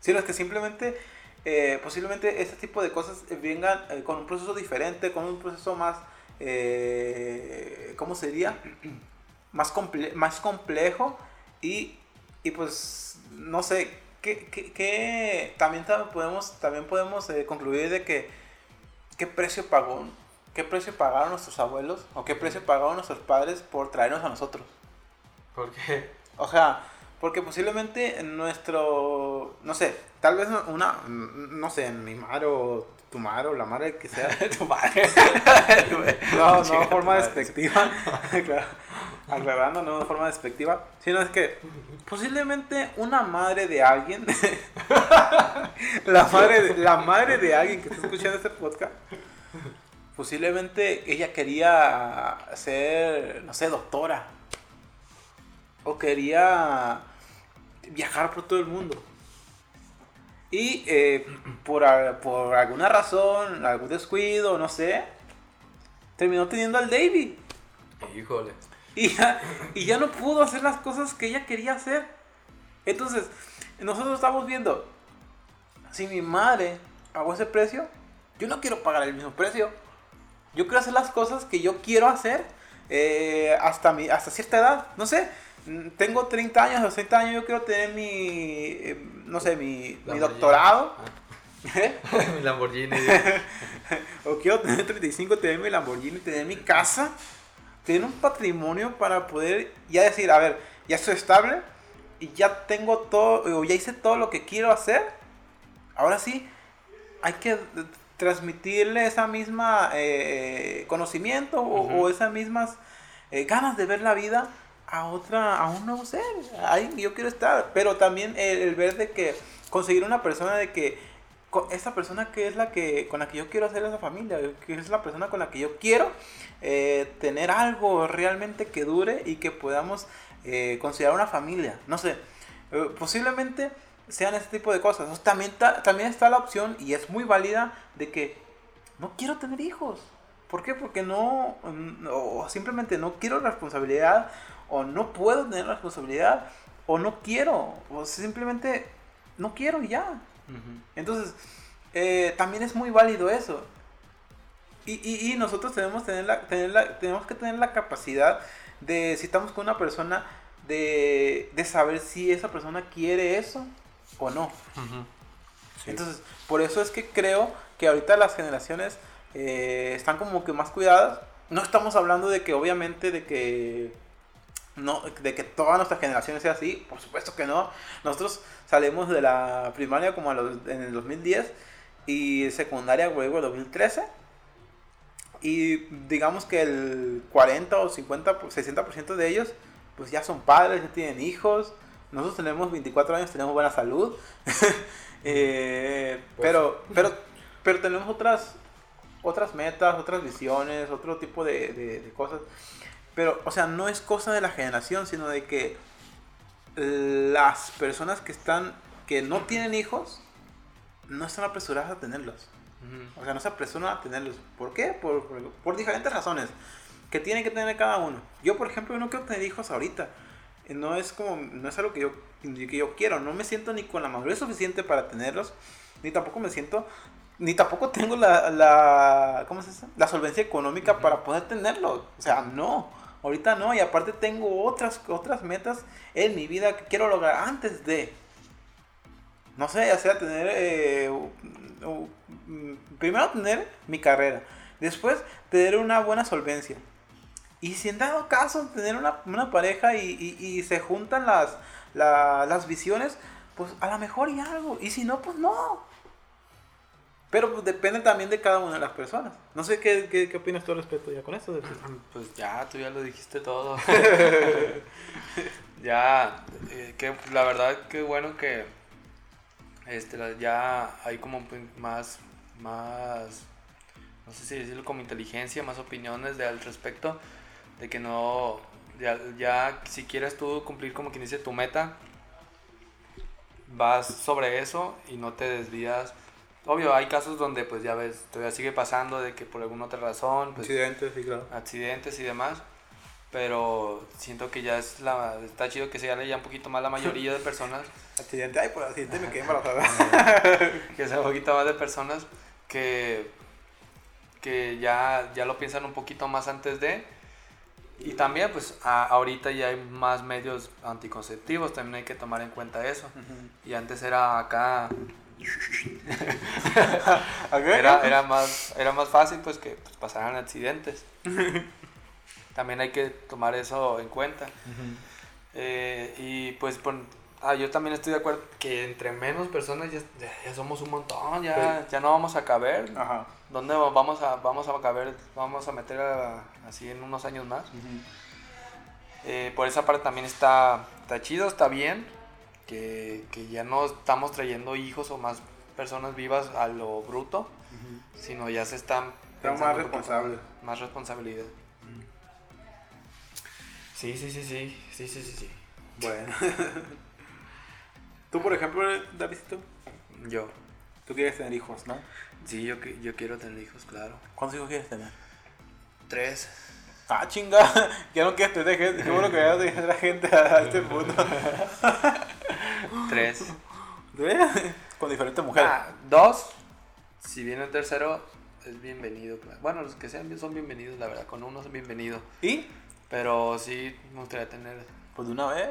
Sino es que simplemente, eh, posiblemente este tipo de cosas vengan eh, con un proceso diferente, con un proceso más, eh, ¿cómo sería? Más, comple- más complejo y, y pues, no sé, ¿qué, qué- qué- también ta- podemos, también podemos eh, concluir de que qué precio pagó, qué precio pagaron nuestros abuelos o qué precio pagaron nuestros padres por traernos a nosotros. Porque O sea, porque posiblemente nuestro, no sé, tal vez una, no sé, mi madre o tu madre o la madre que sea. tu madre. No, no, tu forma despectiva. claro. aclarando, no de forma despectiva, sino es que posiblemente una madre de alguien, la, madre de, la madre de alguien que está escuchando este podcast, posiblemente ella quería ser, no sé, doctora, o quería viajar por todo el mundo. Y eh, por, por alguna razón, algún descuido, no sé, terminó teniendo al David. Híjole. Y ya, y ya no pudo hacer las cosas que ella quería hacer. Entonces, nosotros estamos viendo, si mi madre pagó ese precio, yo no quiero pagar el mismo precio. Yo quiero hacer las cosas que yo quiero hacer eh, hasta, mi, hasta cierta edad. No sé, tengo 30 años o 60 años, yo quiero tener mi, eh, no sé, mi, mi doctorado. ¿Eh? mi Lamborghini. o quiero tener 35, tener mi Lamborghini, tener mi casa tener un patrimonio para poder ya decir, a ver, ya estoy estable y ya tengo todo, o ya hice todo lo que quiero hacer. Ahora sí, hay que transmitirle esa misma eh, conocimiento o, esas mismas ganas de ver la vida a otra, a un nuevo ser. Ahí yo quiero estar, pero también el, ver de que conseguir una persona de que esa persona que es la que con la que yo quiero hacer esa familia, que es la persona con la que yo quiero eh, tener algo realmente que dure y que podamos eh, considerar una familia. No sé, eh, posiblemente sean este tipo de cosas. también, también está la opción, y es muy válida, de que no quiero tener hijos. ¿Por qué? Porque no, o simplemente no quiero responsabilidad, o no puedo tener responsabilidad, o no quiero, o simplemente no quiero y ya. Entonces, también es muy válido eso. Y, y, nosotros tenemos, tener la, tener la, tenemos que tener la capacidad de, si estamos con una persona, de, de saber si esa persona quiere eso o no. Entonces, por eso es que creo que ahorita las generaciones eh, están como que más cuidadas. No estamos hablando de que obviamente de que no de que toda nuestra generación sea así, por supuesto que no. Nosotros salimos de la primaria como a los, en el 2010 y secundaria luego en 2013 y digamos que el 40 o 50, 60% de ellos pues ya son padres, ya tienen hijos. Nosotros tenemos 24 años, tenemos buena salud. Eh, pues pero, pero, pero tenemos otras, otras metas, otras visiones, otro tipo de, de, cosas. Pero, o sea, no es cosa de la generación, sino de que las personas que están, que no tienen hijos, no están apresuradas a tenerlos. O sea, no se apresuran a tenerlos. ¿Por qué? Por, por, diferentes razones que tienen que tener cada uno. Yo, por ejemplo, no quiero tener hijos ahorita. Eh, no es como, no es algo que yo, que yo quiero. No me siento ni con la madurez suficiente para tenerlos. Ni tampoco me siento, ni tampoco tengo la, la ¿cómo se dice? La solvencia económica para poder tenerlos. O sea, no. Ahorita no. Y aparte tengo otras, otras metas en mi vida que quiero lograr antes de no sé, ya sea tener, eh, mm, primero tener mi carrera, después tener una buena solvencia. Y si en dado caso tener una, pareja y, se juntan las, las visiones, pues a lo mejor y algo. Y si no, pues no. Pero pues, depende también de cada una de las personas. No sé qué, qué, opinas tú al respecto ya con esto. Pues ya, tú ya lo dijiste todo. ya, eh, que la verdad que bueno que este, ya hay como más, más, no sé si decirlo como inteligencia, más opiniones de, al respecto, de que no, ya, si quieres tú cumplir como quien dice tu meta, vas sobre eso y no te desvías. Obvio, hay casos donde pues ya ves, todavía sigue pasando de que por alguna otra razón, pues, accidentes, sí, claro. accidentes y demás, pero siento que ya es la, está chido que se gane ya un poquito más la mayoría de personas. accidente, ay, por accidente me quedé embarazada. que sea un poquito más de personas que, que ya, ya lo piensan un poquito más antes de. Y también, pues, ahorita ya hay más medios anticonceptivos, también hay que tomar en cuenta eso. Y antes era acá... era, era, más, era más fácil, pues, que pues, pasaran accidentes. también hay que tomar eso en cuenta. Eh, y pues ah, yo también estoy de acuerdo que entre menos personas ya, ya, somos un montón, ya, ya no vamos a caber. Ajá. ¿Dónde vamos a, vamos a caber? Vamos a meter así en unos años más. eh, por esa parte también está, está chido, está bien, que, que ya no estamos trayendo hijos o más personas vivas a lo bruto, sino ya se están... Más responsables. Más responsabilidad. Sí, sí, sí, sí, sí, sí, sí, sí. Bueno. Tú, por ejemplo, Davidito, Yo, tú quieres tener hijos, ¿no? sí, yo, yo quiero tener hijos, claro. ¿Cuántos hijos quieres tener? Tres. Ah, chinga, ya no quieres tener gente. Qué bueno que vayas a dejar a la gente a este punto. Tres. Con diferentes mujeres. Ah, dos. Si viene el tercero, es bienvenido. Bueno, los que sean son bienvenidos, la verdad. Con uno son bienvenidos. ¿Y? Pero sí me gustaría tener Pues de una vez.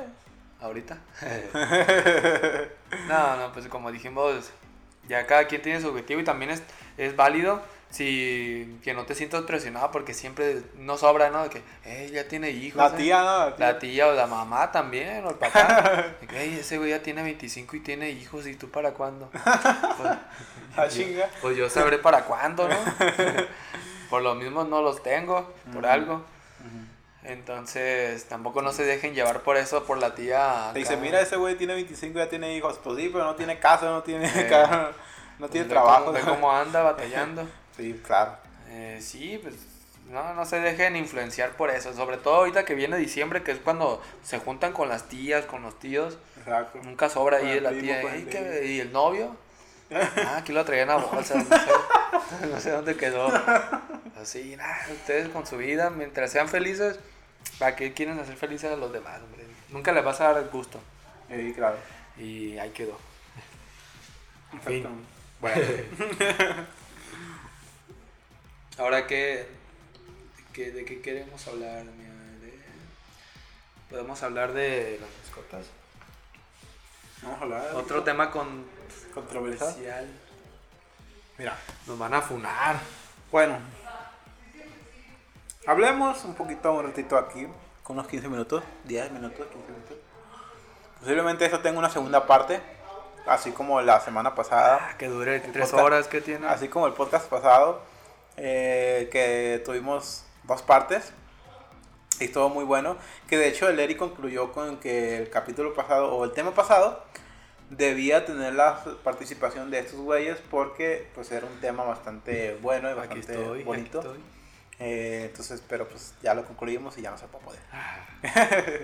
ahorita. no, no, pues como dijimos, ya cada quien tiene su objetivo y también es, es válido si que no te sientas presionado porque siempre no sobra, ¿no? De que, eh, ya tiene hijos. La eh". tía, ¿no? La tía o la mamá también, o el papá. De que, "Ey, ese güey ya tiene 25 y tiene hijos, ¿y tú para cuándo? Pues, La chinga. pues yo sabré para cuándo, ¿no? por lo mismo no los tengo, por algo. Entonces, tampoco no se dejen llevar por eso, por la tía. Te dice, mira, ese güey tiene 25 y ya tiene hijos. Pues sí, pero no tiene casa, no tiene Eh. no tiene Ve trabajo. cómo- ve cómo anda batallando. Sí, claro. Eh, sí, pues no, no se dejen influenciar por eso. Sobre todo ahorita que viene diciembre, que es cuando se juntan con las tías, con los tíos. Exacto. Nunca sobra ahí el la primo, tía. el "Ey, ¿qué- primo". ¿Y el novio? Ah, aquí lo traían a bolsa. No sé, no sé dónde quedó. Así, nada, ustedes con su vida, mientras sean felices, ¿para qué quieren hacer felices a los demás, hombre? Nunca les vas a dar gusto. Sí, claro. Y ahí quedó. Perfecto. Bueno. Ahora, ¿qué, qué, ¿de qué queremos hablar? mira? De- Podemos hablar de las mascotas. Vamos a hablar. de Otro tema con controversial. Mira. Nos van a funar. Bueno. Hablemos un poquito, un ratito aquí, con unos 15 minutos, 10 minutos, 15 minutos. Posiblemente eso tenga una segunda parte, así como la semana pasada. Ah, que dure El tres podcast- horas que tiene. Así como el podcast pasado, eh, que tuvimos dos partes. Y estuvo muy bueno. Que de hecho el Eri concluyó con que el capítulo pasado, o el tema pasado, debía tener la participación de estos güeyes porque pues era un tema bastante bueno y Aquí bastante estoy, bonito. aquí estoy. Eh, entonces, pero pues ya lo concluimos y ya no se puede poder. Ah,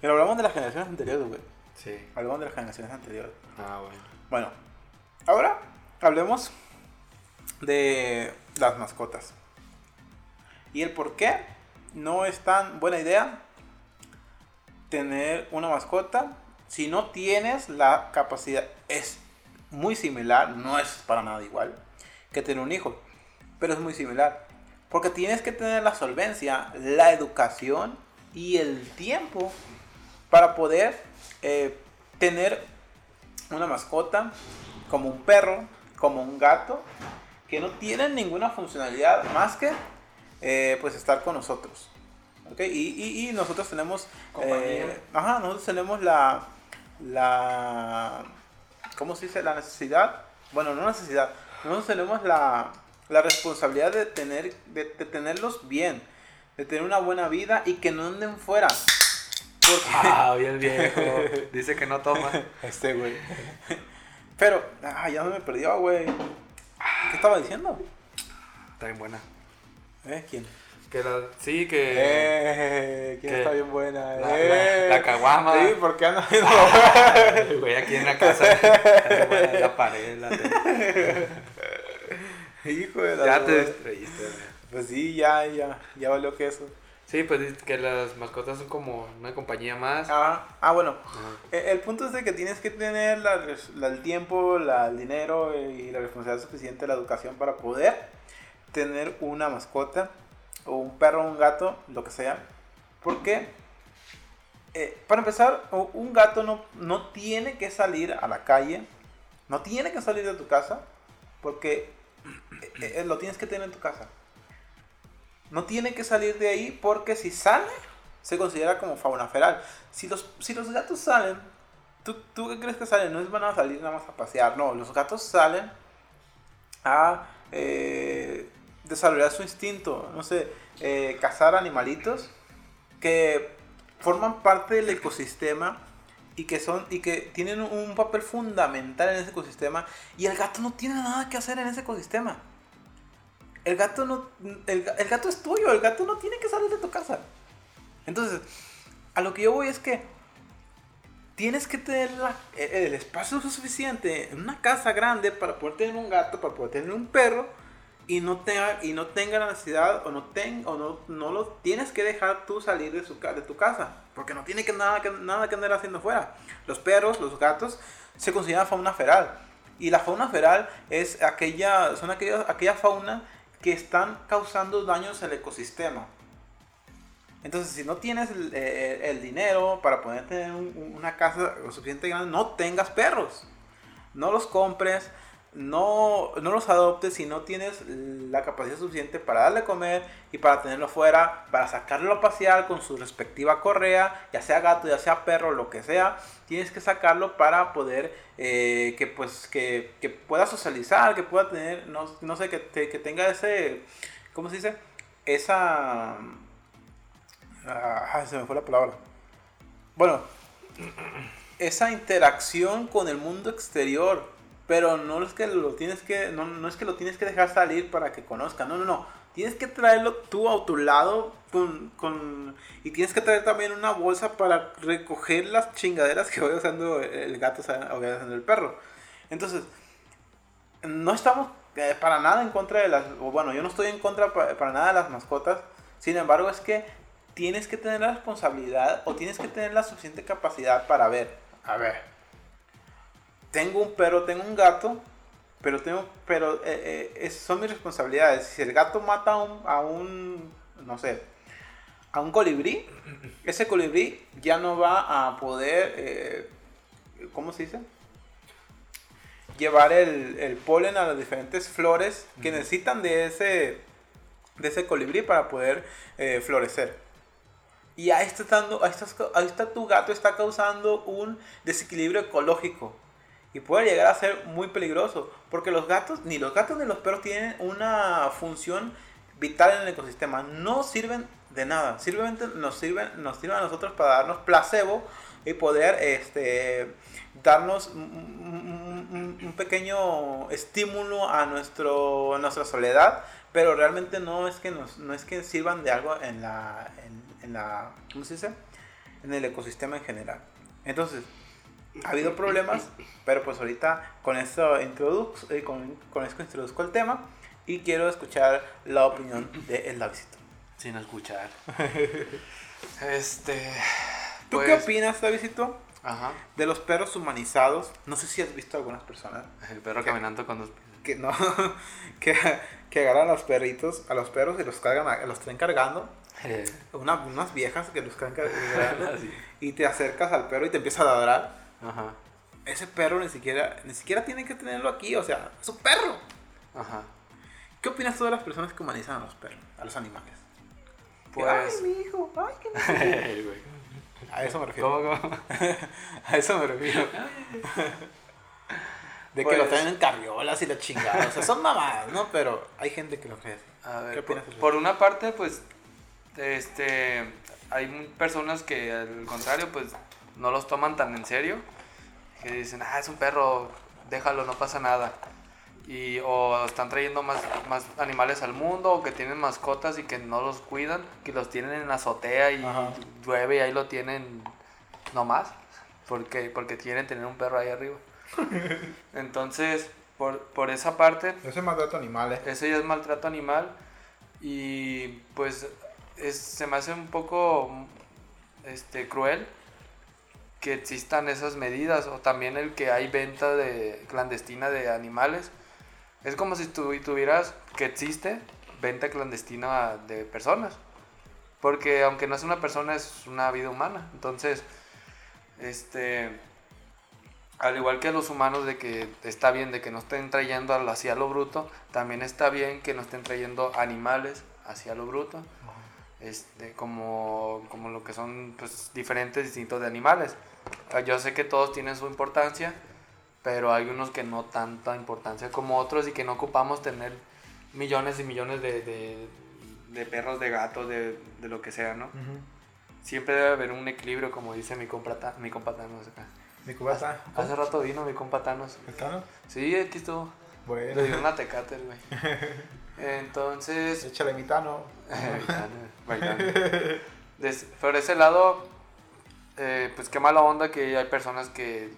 Pero hablamos de las generaciones anteriores, güey. sí. Hablamos de las generaciones anteriores. Ah, bueno. Bueno, ahora hablemos de las mascotas. Y el por qué no es tan buena idea tener una mascota si no tienes la capacidad. Es muy similar, no es para nada igual que tener un hijo, pero es muy similar. Porque tienes que tener la solvencia, la educación y el tiempo para poder eh, tener una mascota, como un perro, como un gato, que no tienen ninguna funcionalidad más que eh, pues estar con nosotros. ¿ok? Y, y- y nosotros tenemos... Eh, ajá, nosotros tenemos la... la ¿Cómo se dice? La necesidad. Bueno, no necesidad. Nosotros tenemos la, la responsabilidad de, tener, de, de tenerlos bien. De tener una buena vida y que no anden fuera. Porque... Ah, bien viejo. Dice que no toma. Este, güey. Pero, ah, ya me perdió, güey. ¿Qué estaba diciendo? Está bien buena. ¿Eh? ¿Quién? Que la, sí, que. Eh, ¿quién ¿Qué? está bien buena? La- la- eh. la caguama. Sí, porque anda viendo. Güey aquí en la casa. la, la pared, la. Hijo de la Ya te distraíste. Pues sí, ya, ya. Ya valió que eso. Sí, pues que las mascotas son como una compañía más. Ah, ah bueno. Eh, El punto es de que tienes que tener la el tiempo, la- el dinero y la responsabilidad suficiente, la educación para poder tener una mascota o un perro, un gato, lo que sea. Porque, eh, para empezar, un gato no, no tiene que salir a la calle, no tiene que salir de tu casa, porque eh, eh, lo tienes que tener en tu casa. No tiene que salir de ahí porque si sale, se considera como fauna feral. Si los, si los gatos salen, ¿tú, ¿tú qué crees que salen? No van a salir nada más a pasear, no, los gatos salen a eh, desarrollar su instinto, no sé, eh, cazar animalitos que forman parte del ecosistema y que son y que tienen un papel fundamental en ese ecosistema y el gato no tiene nada que hacer en ese ecosistema. El gato no el, el gato es tuyo, el gato no tiene que salir de tu casa. Entonces, a lo que yo voy es que tienes que tener el espacio suficiente en una casa grande para poder tener un gato, para poder tener un perro y no tenga, y no tenga la necesidad o no tenga, o no, no lo tienes que dejar tú salir de, su, de tu casa, porque no tiene que nada, que nada que andar haciendo fuera. Los perros, los gatos se consideran fauna feral y la fauna feral es aquella, son aquella, aquella fauna que están causando daños al ecosistema. Entonces, si no tienes el, el, dinero para poder tener una casa lo suficiente grande, no tengas perros. No los compres, no, no los adoptes si no tienes la capacidad suficiente para darle a comer y para tenerlo fuera, para sacarlo a pasear con su respectiva correa, ya sea gato, ya sea perro, lo que sea, tienes que sacarlo para poder eh, que pues que, que, pueda socializar, que pueda tener, no, no sé, que, que, tenga ese, ¿cómo se dice? Esa... Ah, se me fue la palabra. Bueno, esa interacción con el mundo exterior pero no es que lo tienes que no, no, es que lo tienes que dejar salir para que conozca. No no no. Tienes que traerlo tú a tu lado con, con y tienes que traer también una bolsa para recoger las chingaderas que vaya usando el gato o vaya usando el perro. Entonces no estamos eh, para nada en contra de las bueno yo no estoy en contra para, para nada de las mascotas. Sin embargo es que tienes que tener la responsabilidad o tienes que tener la suficiente capacidad para ver. A ver tengo un perro, tengo un gato, pero tengo, pero eh, eh, son mis responsabilidades. Si el gato mata a un, a un, no sé, a un colibrí, ese colibrí ya no va a poder, eh, ¿cómo se dice? Llevar el, el, polen a las diferentes flores que necesitan de ese, de ese colibrí para poder florecer. Y ahí está, dando, ahí, está, ahí está tu gato, está causando un desequilibrio ecológico y puede llegar a ser muy peligroso, porque los gatos, ni los gatos ni los perros tienen una función vital en el ecosistema, no sirven de nada, simplemente nos sirven, nos sirven a nosotros para darnos placebo y poder este, darnos un, pequeño estímulo a, nuestro, nuestra soledad, pero realmente no es que, nos, no es que sirvan de algo en la, en, en la, ¿cómo se dice? En el ecosistema en general. Entonces, ha habido problemas, pero pues ahorita con esto, introduzco, eh, con, con esto introduzco el tema y quiero escuchar la opinión de El Davidito. Sin escuchar. este. ¿Tú qué pues, opinas, Davidito? Ajá. De los perros humanizados. No sé si has visto algunas personas. El perro caminando con los que no que, que agarran a los perritos, a los perros y los cargan, los traen cargando. Eh. unas viejas que los cargan cargando y te acercas al perro y te empieza a ladrar. Ajá. Ese perro ni siquiera, ni siquiera tiene que tenerlo aquí, o sea, es un perro. Ajá. ¿Qué opinas tú de las personas que humanizan a los perros, a los animales? Pues... Ay, mi hijo, ay, qué A eso me refiero. ¿Cómo, cómo? a eso me refiero. De que lo pues traen en carriolas y la chingada. O sea, son mamadas, ¿no? Pero hay gente que lo cree A ver, ¿Qué opinas por, por una parte, pues, este, hay personas que al contrario, pues, no los toman tan en serio, que dicen, ah, es un perro, déjalo, no pasa nada. Y, o están trayendo más, más animales al mundo, o que tienen mascotas y que no los cuidan, que los tienen en la azotea y llueve y ahí lo tienen nomás, porque, porque quieren tener un perro ahí arriba. Entonces, por, por esa parte... Ese es maltrato animal, ¿eh? Ese ya es maltrato animal. Y pues se me hace un poco este, cruel que existan esas medidas o también el que hay venta de clandestina de animales. Es como si tú tuvieras que existe venta clandestina de personas. Porque aunque no es una persona, es una vida humana. Entonces, este, al igual que los humanos de que está bien de que no estén trayendo hacia lo bruto, también está bien que no estén trayendo animales hacia lo bruto. Este, como, como lo que son pues, diferentes, distintos de animales. Yo sé que todos tienen su importancia, pero hay unos que no tanta importancia como otros y que no ocupamos tener millones y millones de, de, de perros, de gatos, de, de, lo que sea, ¿no? siempre debe haber un equilibrio, como dice mi compa, Ta- mi compa Thanos acá. ¿Mi cubata? Hace rato vino mi compa Thanos. Sí, aquí estuvo. Bueno. Le dio una tecate, güey. Entonces, Échale mitano. Bailando. Por ese lado, eh, pues qué mala onda que hay personas que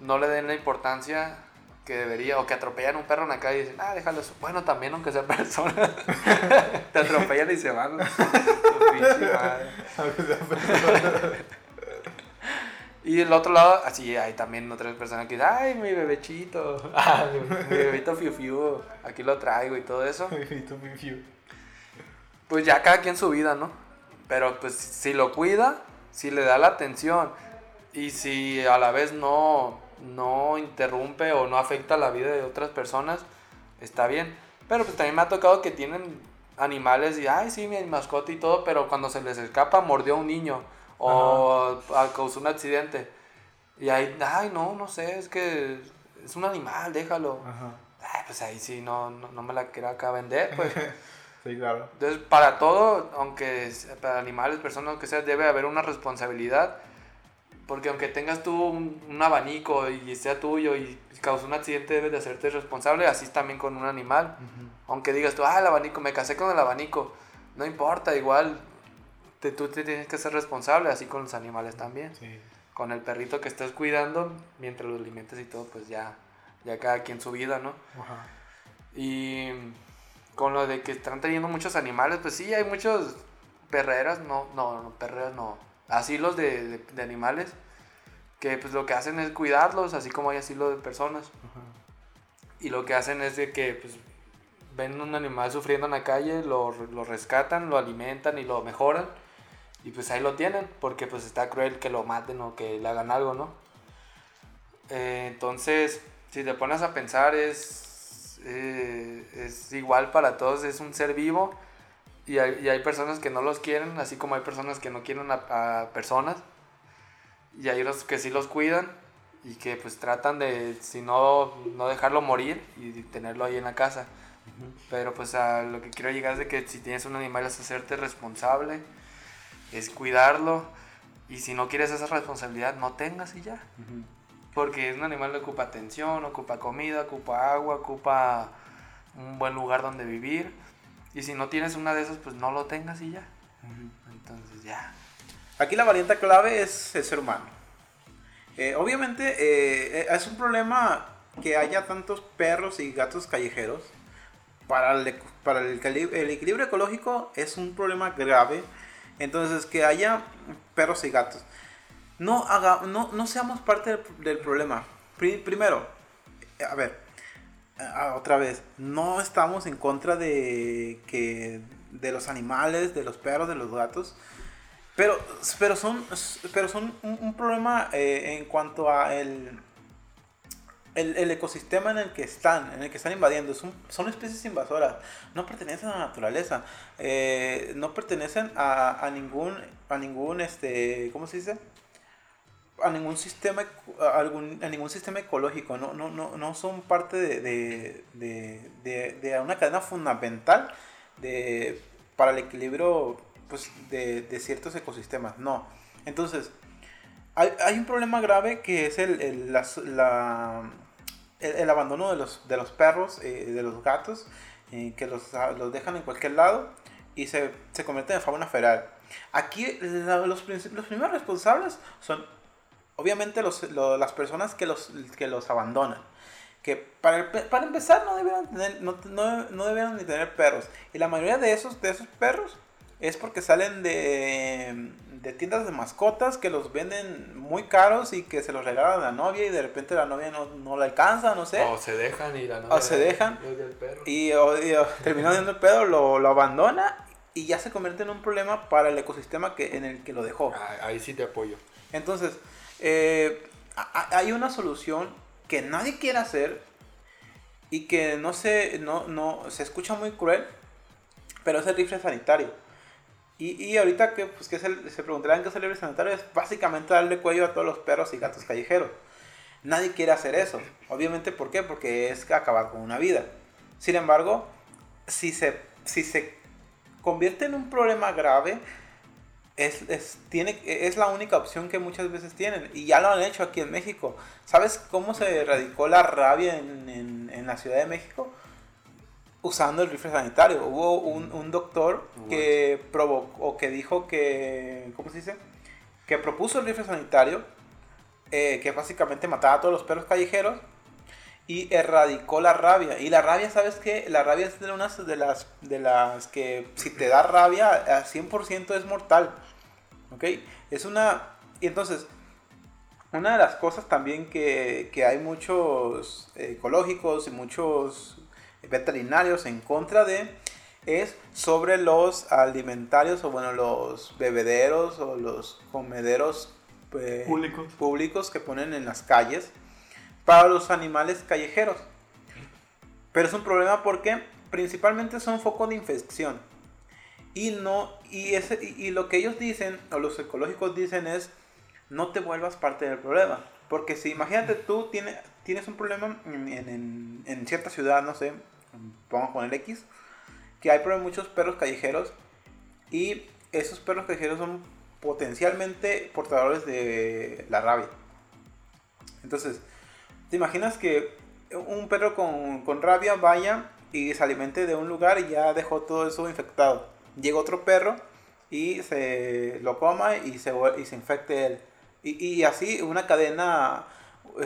no le den la importancia que debería, o que atropellan a un perro en la calle y dicen, ah, déjalo. eso". Bueno, también, aunque sea persona, te atropellan y se van. Y del otro lado, así hay también otras personas que dicen, ay, mi bebechito, ah, mi, mi bebito fiu fiu, aquí lo traigo y todo eso. Pues ya cada quien su vida, ¿no? Pero pues si lo cuida, si le da la atención y si a la vez no, no interrumpe o no afecta la vida de otras personas, está bien. Pero pues también me ha tocado que tienen animales y, ay, sí, mi mascota y todo, pero cuando se les escapa mordió a un niño o a- causó un accidente. Y ahí, ay, no, no sé, es que es un animal, déjalo. Ajá. Ay, pues ahí sí, no, no, no me la quiero acá vender, pues. Sí, claro. Entonces, para todo, aunque para animales, personas, que sea, debe haber una responsabilidad. Porque aunque tengas tú un, un abanico y sea tuyo y causó un accidente, debes de hacerte responsable. Así es también con un animal. Aunque digas tú, ah, el abanico, me casé con el abanico. No importa, igual te- tú te tienes que ser responsable, así con los animales también. Sí. Con el perrito que estés cuidando, mientras lo alimentes y todo, pues ya, ya cada quien su vida, ¿no? Ajá. Y con lo de que están teniendo muchos animales, pues sí, hay muchos perreras, no, no, no perreras no, asilos de, de, de animales que pues lo que hacen es cuidarlos, así como hay asilo de personas. Y lo que hacen es de que pues ven un animal sufriendo en la calle, lo, lo rescatan, lo alimentan y lo mejoran. Y pues ahí lo tienen, porque pues está cruel que lo maten o que le hagan algo, ¿no? Eh, entonces, si te pones a pensar, es, eh, es igual para todos, es un ser vivo. Y hay, y hay personas que no los quieren, así como hay personas que no quieren a, a personas. Y hay los que sí los cuidan y que pues tratan de, si no, no dejarlo morir y tenerlo ahí en la casa. Pero pues a lo que quiero llegar es de que si tienes un animal es hacerte responsable, es cuidarlo. Y si no quieres esa responsabilidad, no tengas y ya. Porque un animal ocupa atención, ocupa comida, ocupa agua, ocupa un buen lugar donde vivir. Y si no tienes una de esas, pues no lo tengas y ya. Entonces ya. Aquí la variante clave es el ser humano. Eh, obviamente eh, es un problema que haya tantos perros y gatos callejeros. Para el, para el, el equilibrio ecológico es un problema grave. Entonces que haya perros y gatos. No, haga, no, no seamos parte del, problema. Pri- primero, eh, a ver, ah, otra vez, no estamos en contra de que de los animales, de los perros, de los gatos. Pero, pero son, pero son un, problema eh, en cuanto a el, el, ecosistema en el que están, en el que están invadiendo. Son, son especies invasoras, no pertenecen a la naturaleza, eh, no pertenecen a, a ningún, a ningún, este, ¿cómo se dice? A ningún sistema, a, algún, a ningún sistema ecológico, no, no, no, no son parte de, de, de, de- una cadena fundamental de, para el equilibrio pues, de, ciertos ecosistemas, no. Entonces, hay, hay un problema grave que es el, el, las- la- el, el abandono de los, de los perros, eh, de los gatos, eh, que los, los dejan en cualquier lado y se, se convierten en fauna feral. Aquí la- los, los primeros responsables son obviamente los, lo- las personas que los, que los abandonan. Que para, para empezar no debieron, tener, no, no, no debieron ni tener perros. Y la mayoría de esos, de esos perros es porque salen de, de tiendas de mascotas que los venden muy caros y que se los regalan a la novia y de repente la novia no, no la alcanza, no sé. O se dejan y la O se dejan. perro. Y, o- y, o, terminó siendo el pedo, lo, lo abandona y ya se convierte en un problema para el ecosistema que, en el que lo dejó. Ah, Ahí sí te apoyo. Entonces, eh, hay una solución que nadie quiere hacer y que no se, no, no, se escucha muy cruel, pero es el rifle sanitario. Y, y ahorita que, pues, que es el- se preguntarán qué es el rifle sanitario, es básicamente darle cuello a todos los perros y gatos callejeros. Nadie quiere hacer eso. Obviamente, ¿por qué? Porque es acabar con una vida. Sin embargo, si se, si se convierte en un problema grave, es, es, tiene, es la única opción que muchas veces tienen. Y ya lo han hecho aquí en México. ¿Sabes cómo se erradicó la rabia en, en, en la Ciudad de México? Usando el rifle sanitario. Hubo un, un doctor que provocó, que dijo que, ¿cómo se dice? Que propuso el rifle sanitario, eh, que básicamente mataba a todos los perros callejeros y erradicó la rabia. Y la rabia, ¿sabes qué? La rabia es de unas de las, de las que si te da rabia, a 100% es mortal. ¿Ok? Es una... Y entonces, una de las cosas también que, que hay muchos ecológicos y muchos veterinarios en contra de es sobre los alimentarios o bueno los bebederos o los comederos eh, públicos. públicos que ponen en las calles para los animales callejeros. Pero es un problema porque principalmente son focos de infección. Y no y ese y, lo que ellos dicen o los ecológicos dicen es no te vuelvas parte del problema, porque si imagínate tú tienes tienes un problema en, en, en cierta ciudad, no sé, vamos a poner X, que hay muchos perros callejeros y esos perros callejeros son potencialmente portadores de la rabia. Entonces, ¿te imaginas que un perro con, con rabia vaya y se alimente de un lugar y ya dejó todo eso infectado? Llega otro perro y se lo coma y se, y se infecte él. Y, y así una cadena,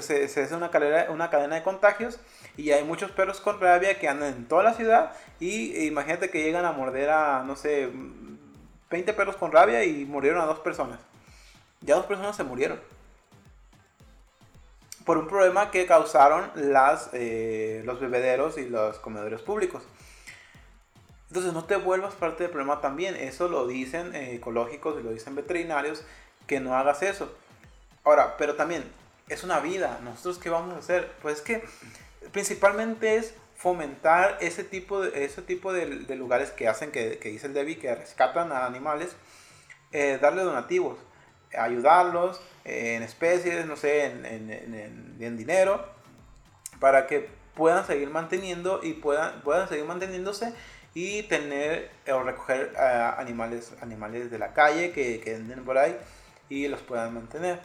se, se hace una cadena, una cadena de contagios y hay muchos perros con rabia que andan en toda la ciudad y imagínate que llegan a morder a, no sé, 20 perros con rabia y murieron a dos personas. Ya dos personas se murieron. Por un problema que causaron las, eh, los bebederos y los comedores públicos. Entonces no te vuelvas parte del problema también. Eso lo dicen eh, ecológicos y lo dicen veterinarios, que no hagas eso. Ahora, pero también es una vida. ¿Nosotros qué vamos a hacer? Pues que principalmente es fomentar ese tipo de, ese tipo de, lugares que hacen, que, que, dice el Debbie, que rescatan a animales, eh, darle donativos, ayudarlos en especies, no sé, en, en, en, dinero, para que puedan seguir manteniendo y puedan, puedan seguir manteniéndose y tener o recoger eh, animales, animales de la calle que, que anden por ahí y los puedan mantener.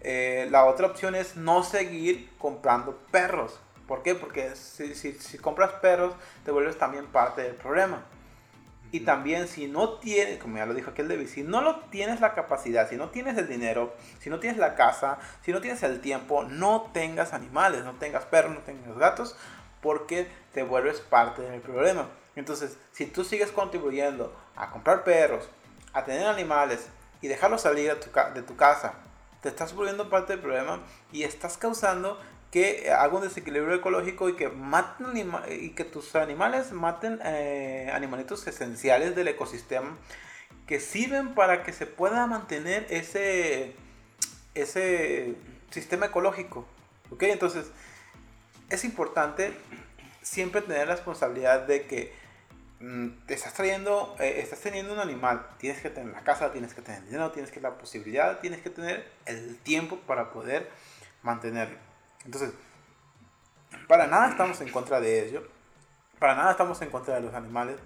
Eh, la otra opción es no seguir comprando perros ¿Por qué? Porque si, si, compras perros, te vuelves también parte del problema. Y también si no tienes, como ya lo dijo aquel David, si no lo tienes la capacidad, si no tienes el dinero, si no tienes la casa, si no tienes el tiempo, no tengas animales, no tengas perros, no tengas gatos, porque te vuelves parte del problema. Entonces, si tú sigues contribuyendo a comprar perros, a tener animales y dejarlos salir de tu casa, te estás volviendo parte del problema y estás causando que haga un desequilibrio ecológico y que maten y que tus animales maten eh, animalitos esenciales del ecosistema que sirven para que se pueda mantener ese ese sistema ecológico ok entonces es importante siempre tener la responsabilidad de que te estás trayendo eh, estás teniendo un animal. Tienes que tener la casa tienes que tener dinero tienes que tener la posibilidad tienes que tener el tiempo para poder mantenerlo. Entonces, para nada estamos en contra de ello, para nada estamos en contra de los animales.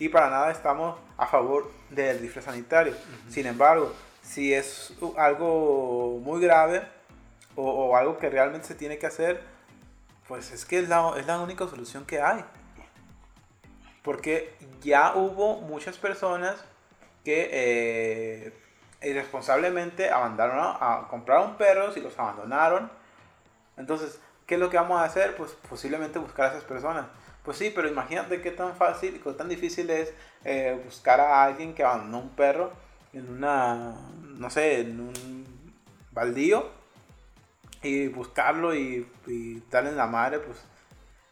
Y para nada estamos a favor del rifle sanitario. Sin embargo, si es algo muy grave o, algo que realmente se tiene que hacer, pues es que es la, es la única solución que hay. Porque ya hubo muchas personas que eh, irresponsablemente abandonaron a, compraron perros y los abandonaron entonces, ¿qué es lo que vamos a hacer? Pues posiblemente buscar a esas personas. Pues sí, pero imagínate qué tan fácil, qué tan difícil es eh, buscar a alguien que abandonó un perro en una, no sé, en un baldío y buscarlo y, darle en la madre, pues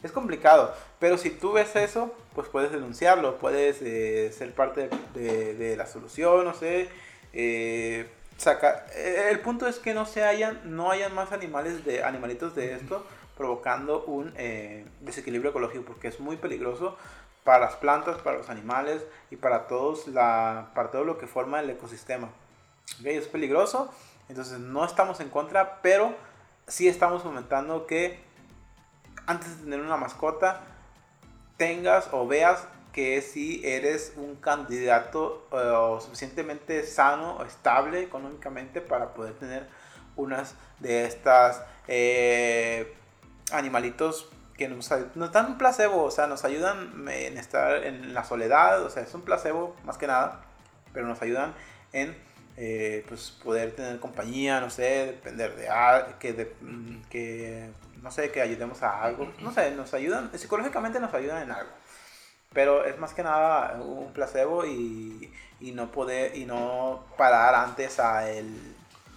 es complicado. Pero si tú ves eso, pues puedes denunciarlo, puedes eh, ser parte de, la solución, no sé. Eh, saca, eh, el punto es que no se hayan, no hayan más animales de animalitos de esto provocando un eh, desequilibrio ecológico porque es muy peligroso para las plantas, para los animales y para todos la, para todo lo que forma el ecosistema. ¿Okay? Es peligroso, entonces no estamos en contra, pero sí estamos fomentando que antes de tener una mascota tengas o veas que si eres un candidato eh, suficientemente sano o estable económicamente para poder tener unas de estas eh, animalitos que nos, nos, dan un placebo, o sea, nos ayudan en estar en la soledad, o sea, es un placebo más que nada, pero nos ayudan en eh, pues poder tener compañía, no sé, depender de que, de, mm, que, no sé, que ayudemos a algo, no sé, nos ayudan, psicológicamente nos ayudan en algo. Pero es más que nada un placebo y, y no poder, y no parar antes a el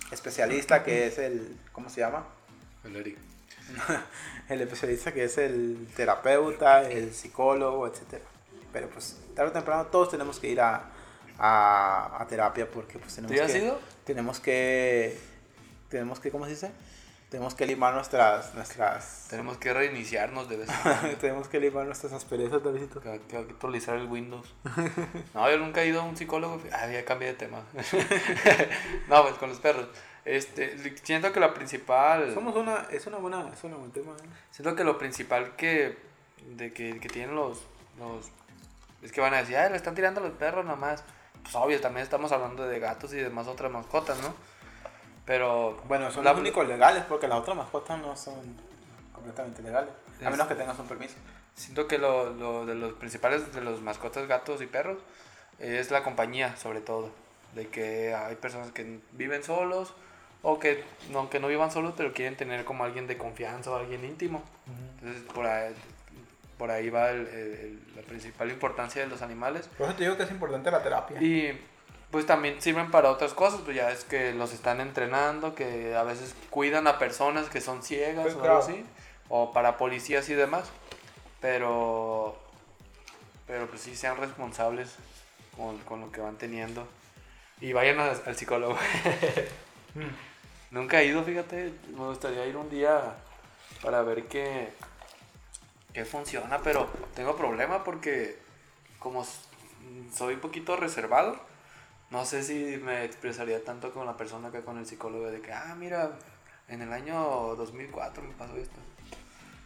especialista que es el, ¿cómo se llama? El Eric. el especialista que es el terapeuta, el psicólogo, etc. Pero pues tarde o temprano todos tenemos que ir a, a, a terapia porque pues tenemos ¿Tú ya has que, ido? tenemos que, tenemos que, ¿cómo se dice? Tenemos que limar nuestras, nuestras, Tenemos que reiniciarnos de vez en cuando. tenemos que limar nuestras asperezas, Davidito. Que, que actualizar el Windows. No, yo nunca he ido a un psicólogo. Ah, ya cambié de tema. no, pues con los perros. Este, siento que la principal. Somos una, es una buena, es una buen tema. ¿eh? Siento que lo principal que, de que, que tienen los, los. Es que van a decir, ay, le están tirando los perros nomás. Pues obvio, también estamos hablando de gatos y demás otras mascotas, ¿no? Pero. Bueno, son los únicos legales porque las otras mascotas no son completamente legales. A Es- menos que tengas un permiso. Siento que lo, lo de los principales de los mascotas, gatos y perros, es la compañía, sobre todo. De que hay personas que viven solos o que no, que no vivan solos, pero quieren tener como alguien de confianza o alguien íntimo. Entonces, por ahí, por ahí va el- el- la principal importancia de los animales. Por eso te digo que es importante la terapia. Y pues también sirven para otras cosas, pues ya es que los están entrenando, que a veces cuidan a personas que son ciegas Pues o claro. algo así, o para policías y demás. Pero, pero pues sí sean responsables con, con lo que van teniendo. Y vayan a- al psicólogo. Nunca he ido, fíjate, me gustaría ir un día para ver qué, qué funciona, pero tengo problema porque como soy un poquito reservado, no sé si me expresaría tanto con la persona que con el psicólogo de que, ah, mira, en el año 2004 me pasó esto.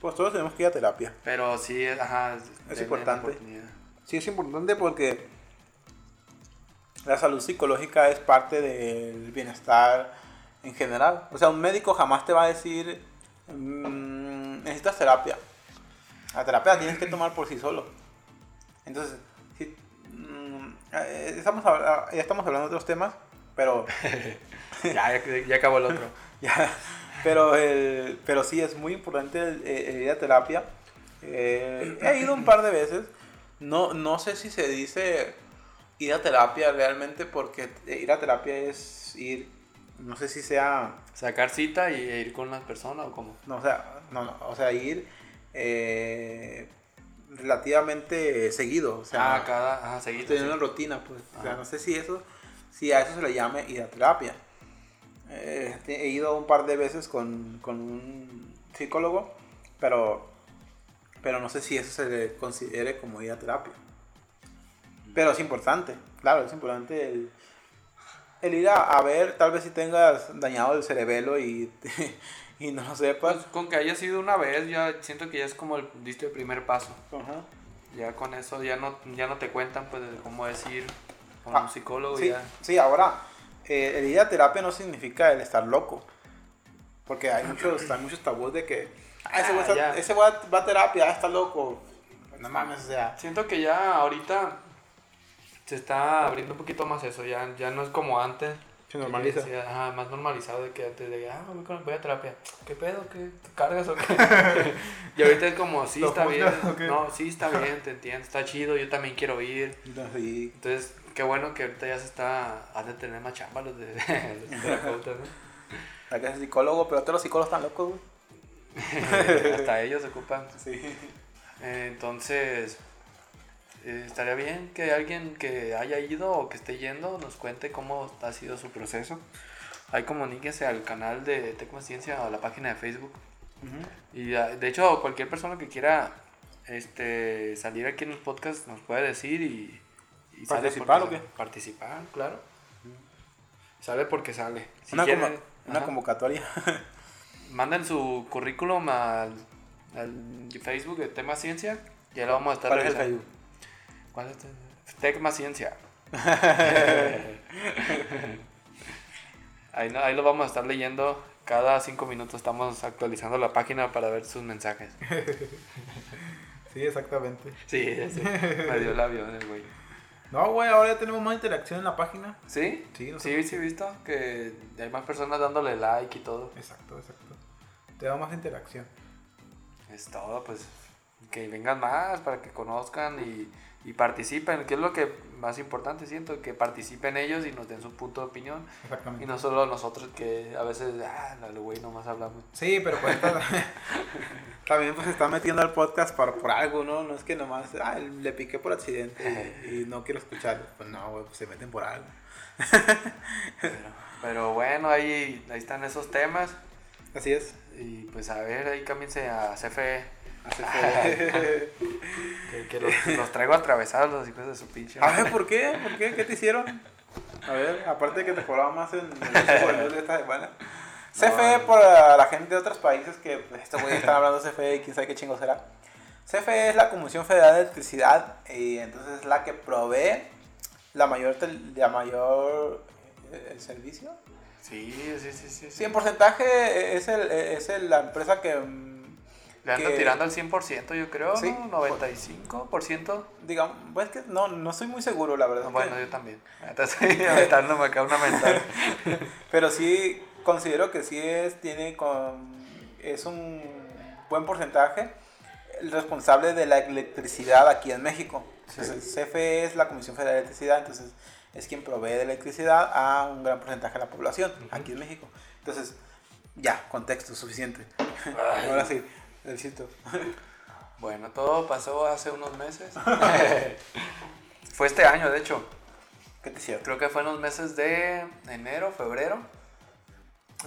Pues todos tenemos que ir a terapia. Pero sí, ajá, la importante. Sí, es importante porque la salud psicológica es parte del bienestar en general. O sea, un médico jamás te va a decir, "Mm, necesitas terapia. La terapia la tienes que tomar por sí solo. Entonces, estamos, habla- ya estamos hablando de otros temas, pero ya, ya, acabó el otro. Ya, pero, el- pero sí, es muy importante el, el ir a terapia. Eh, he ido un par de veces. No, no sé si se dice ir a terapia realmente porque ir a terapia es ir, no sé si sea, Sacar cita y ir con las personas o cómo. no, o sea, no, no, o sea, ir eh, relativamente seguido. O sea, ah, cada, seguido. tener sí. una rutina, pues. O sea, no sé si eso, si a eso se le llame ir a terapia. Eh, he ido un par de veces con, con un psicólogo, pero, pero no sé si eso se le considere como ir a terapia. Pero es importante, claro, es importante el, el ir a, a ver, tal vez si tengas dañado el cerebelo y, y no lo sepas. Pues con que haya sido una vez, ya siento que ya es como el, diste el primer paso. Ajá. Ya con eso ya no, ya no te cuentan pues de cómo es ir con Ah, un psicólogo Sí, ya. sí, ahora, eh, el ir a terapia no significa el estar loco. Porque hay muchos, hay muchos tabús de que ah, ese Ah, güey ese güey va a terapia, está loco. No mames, o sea. Siento que ya ahorita se está abriendo un poquito más eso, ya, ya no es como antes. Se normaliza. ajá, más normalizado de que antes de, ah, voy, a terapia. ¿Qué pedo? ¿Qué? ¿Te cargas o qué? y ahorita es como, sí, ¿Lo está bien. No, sí, está bien, te entiendo, está chido, yo también quiero ir. Entonces, qué bueno que ahorita ya se está, han de tener más chamba los de los terapeutas, ¿no? que ser psicólogo, pero todos los psicólogos están locos, güey. Hasta ellos se ocupan. Sí. Eh, Entonces, eh, estaría bien que alguien que haya ido o que esté yendo nos cuente cómo ha sido su proceso. Ahí comuníquese al canal de Tecmociencia o a la página de Facebook. Y ah, de hecho, cualquier persona que quiera este, salir aquí en el podcast nos puede decir y, y ¿Participar o qué? Participar, claro. Sale porque sale. Si Una, quieren, una convocatoria. manden su currículum al, al Facebook de Tema Ciencia. Ya lo vamos a estar ¿Cuál es el. Facebook? ¿Cuál es? Tec más ciencia. ahí, ahí lo vamos a estar leyendo. Cada cinco minutos estamos actualizando la página para ver sus mensajes. Sí, exactamente. Sí, sí. Me dio el avión el güey. No, güey, ahora ya tenemos más interacción en la página. ¿Sí? Sí, no Sí, sí, he visto que hay más personas dándole like y todo. Exacto, exacto. Te da más interacción. Es todo, pues que vengan más para que conozcan y, y participen, que es lo que más importante siento, que participen ellos y nos den su punto de opinión. Y Exactamente. no solo nosotros que a veces, ah, la güey, nomás hablamos. Sí, pero pues está- también pues está metiendo al podcast por, por algo, ¿no? No es que nomás, ah, le piqué por accidente y, y no quiero escucharlo. Pues no, güey, pues se meten por algo. Pero, pero bueno, ahí, ahí están esos temas. Así es. Y pues a ver, ahí cámbiense a CFE. Que, que los, los traigo atravesados los hijos de su pinche. A ver, ¿por qué? ¿Por qué? ¿Qué te hicieron? A ver, aparte de que te cobraba más en el de esta semana. CFE para la gente de otros países que estos güeyes están hablando de CFE y quién sabe qué chingo será. CFE es la Comisión Federal de Electricidad y entonces es la que provee la mayor, la mayor eh, el servicio. Sí, sí, sí, sí. Sí, en porcentaje es, el, es el- la empresa que, Le andan que- tirando al 100%, yo creo, Sí. ¿no? 95%. digamos, pues es que no, no estoy muy seguro, la verdad. Bueno, que- yo también. Entonces, aventándome acá una mental. Pero sí considero que sí es, tiene con, es un buen porcentaje el responsable de la electricidad aquí en México. Entonces, CFE es la Comisión Federal de Electricidad, entonces es quien provee de electricidad a un gran porcentaje de la población aquí en México. Entonces, ya, contexto suficiente. Ahora sí, sitio. Bueno, todo pasó hace unos meses. Fue este año, de hecho. ¿Qué te hicieron? Creo que fue en los meses de enero, febrero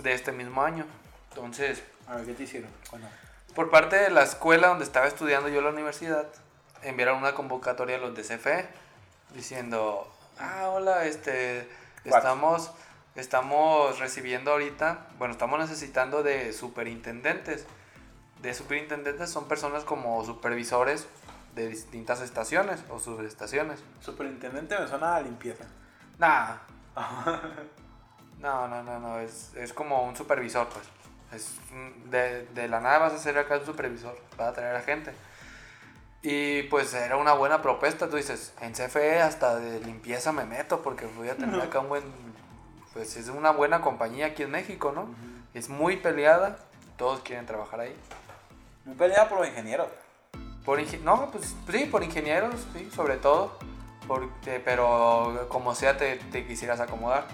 de este mismo año. Entonces, A ver, ¿qué te hicieron? Bueno, por parte de la escuela donde estaba estudiando yo en la universidad, enviaron una convocatoria a los de CFE diciendo, ah, hola, este, What? estamos, estamos recibiendo ahorita, bueno, estamos necesitando de superintendentes. De superintendentes son personas como supervisores de distintas estaciones o subestaciones. superintendente me suena a limpieza. Nah. No, no, no, no, es, es como un supervisor, pues. Es de, de la nada vas a ser acá un supervisor, vas a traer a gente. Y pues era una buena propuesta, tú dices, en CFE hasta de limpieza me meto porque voy a tener acá un buen... Pues es una buena compañía aquí en México, ¿no? Es muy peleada, todos quieren trabajar ahí. Me peleaba por los ingenieros. Por inge- no, pues sí, por ingenieros, sí, sobre todo. Porque, pero como sea te, te quisieras acomodar.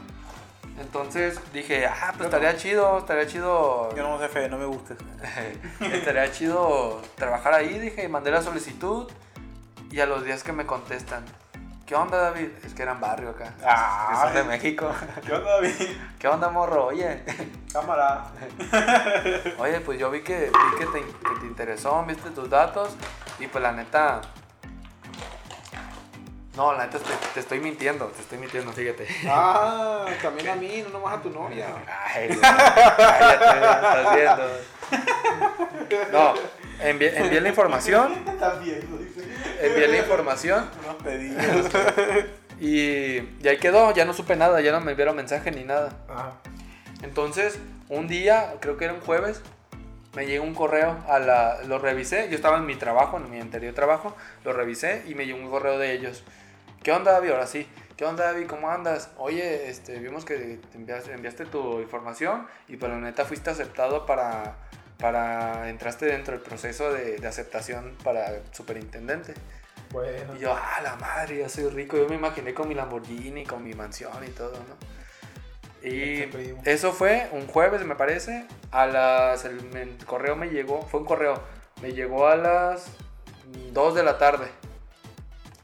Entonces dije, ah, pues estaría chido, estaría chido. Yo no sé fe, no me gusta. estaría chido trabajar ahí, dije, mandé la solicitud. Y a los días que me contestan, ¿qué onda David? Es que eran barrio acá. Ay. que son de México. ¿Qué onda, David? ¿Qué onda, morro? Oye, Cámara. oye, pues yo vi que, vi que, te, que te interesó, viste tus datos. Y pues la neta. No, la neta te, te estoy mintiendo, te estoy mintiendo, fíjate. Ah, también a mí, no nomás a tu novia. Ay, güey, cállate, estás viendo. No, envié, envié la información, envié la información y, y ahí quedó, ya no supe nada, ya no me enviaron mensaje ni nada. Ajá. Entonces, un día, creo que era un jueves, me llegó un correo, a la, lo revisé, yo estaba en mi trabajo, en mi anterior trabajo, lo revisé y me llegó un correo de ellos. ¿Qué onda, David? Ahora sí. ¿Qué onda, David? ¿Cómo andas? Oye, este, vimos que te enviaste, enviaste tu información y por la neta fuiste aceptado para, para, entraste dentro del proceso de, de aceptación para superintendente. Bueno. Y yo, ah, la madre, ya soy rico. Yo me imaginé con mi Lamborghini, con mi mansión y todo, ¿no? Y eso fue un jueves, me parece. A las. El, correo me llegó, fue un correo. Me llegó a las 2 de la tarde.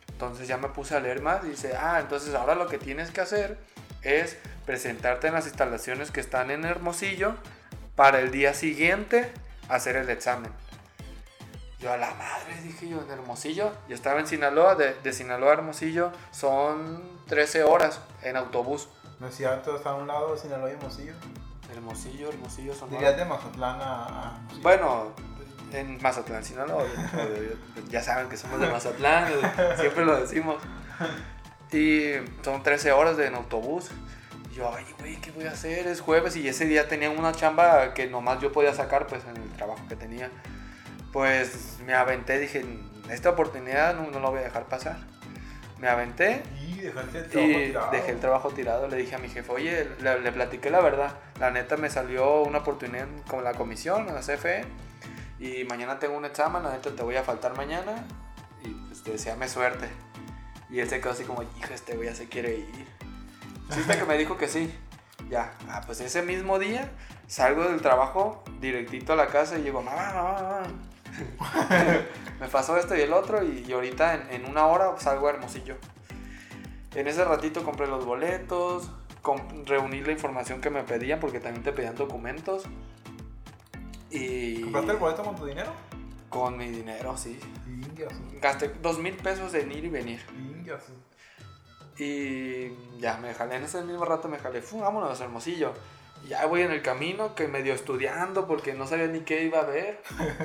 Entonces ya me puse a leer más y dice, ah, entonces ahora lo que tienes que hacer es presentarte en las instalaciones que están en Hermosillo para el día siguiente hacer el examen. Yo a la madre, dije yo, en Hermosillo. Yo estaba en Sinaloa, de, de Sinaloa a Hermosillo son 13 horas en autobús. No es cierto, está a un lado de Sinaloa y Hermosillo. Hermosillo, Hermosillo, Sonora. Dirías de Mazatlán a. a- Bueno, En Mazatlán, si no, no, ya saben que somos de Mazatlán, siempre lo decimos. Y son 13 horas de en autobús. Yo, ay, güey, ¿qué voy a hacer? Es jueves y ese día tenía una chamba que nomás yo podía sacar, pues, en el trabajo que tenía. Pues me aventé, dije, esta oportunidad no, no la voy a dejar pasar. Me aventé Y dejaste el y trabajo tirado. dejé el trabajo tirado. Le dije a mi jefe, oye, le, le platiqué la verdad. La neta me salió una oportunidad con la comisión, en la CFE. Y mañana tengo un examen, la neta te voy a faltar mañana. Y pues deseame suerte. Y él se quedó así como, hijo, este güey ya se quiere ir. Chiste que me dijo que sí. Ya, ah, pues ese mismo día salgo del trabajo directito a la casa y digo, mamá, mamá, mamá. me pasó esto y el otro y, y ahorita en, en una hora salgo a Hermosillo. En ese ratito compré los boletos, reuní la información que me pedían porque también te pedían documentos. Y ¿Compraste el boleto con tu dinero? con mi dinero, sí. Gasté dos mil pesos en ir y venir. Y ya me jalé, en ese mismo rato me jalé, ¡fum! vámonos, Hermosillo. Y ya voy en el camino, que medio estudiando porque no sabía ni qué iba a ver.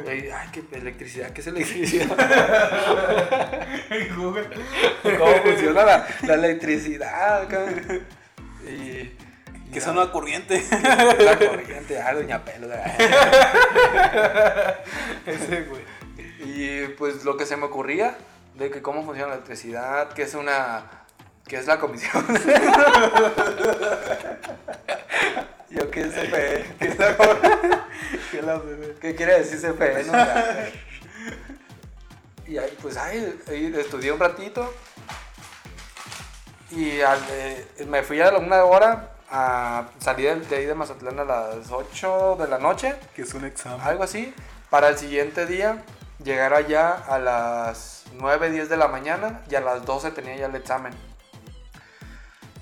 Y ahí, ay, qué electricidad, ¿qué es electricidad? Google. ¿Cómo funciona la, la electricidad? Y. Que son una corriente. La corriente, ah, doña Pelo. Ese, güey. Y pues lo que se me ocurría de que cómo funciona la electricidad, que es una. Que es la comisión. Yo qué es CFE, ¿qué, es la ¿Qué la bebé? qué quiere decir CFE? No? Y ahí pues ahí, ahí estudié un ratito y al, eh, me fui a la una hora a salir de ahí de Mazatlán a las 8 de la noche Que es un examen. algo así, para el siguiente día llegar allá a las 9, 10 de la mañana y a las 12 tenía ya el examen.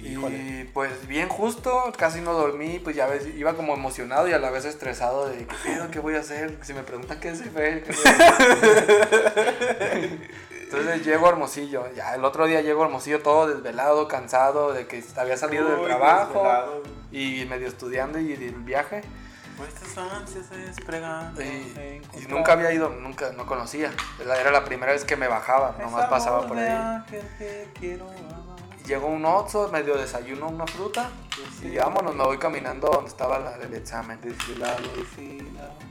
Híjole. Y pues bien justo, casi no dormí, pues ya ves, iba como emocionado y a la vez estresado de qué pedo, qué voy a hacer, si me preguntan qué es CFE, qué voy a hacer?". Entonces llego a Hermosillo, ya el otro día llego a Hermosillo todo desvelado, cansado de que había salido del trabajo desvelado. y medio estudiando y del viaje. Se despregan. Y, y nunca había ido, nunca, no conocía. Era era la primera vez que me bajaba, nomás pasaba por ahí. Y Llegó un Oxxo, medio desayuno una fruta y vámonos, me voy caminando donde estaba la- el examen.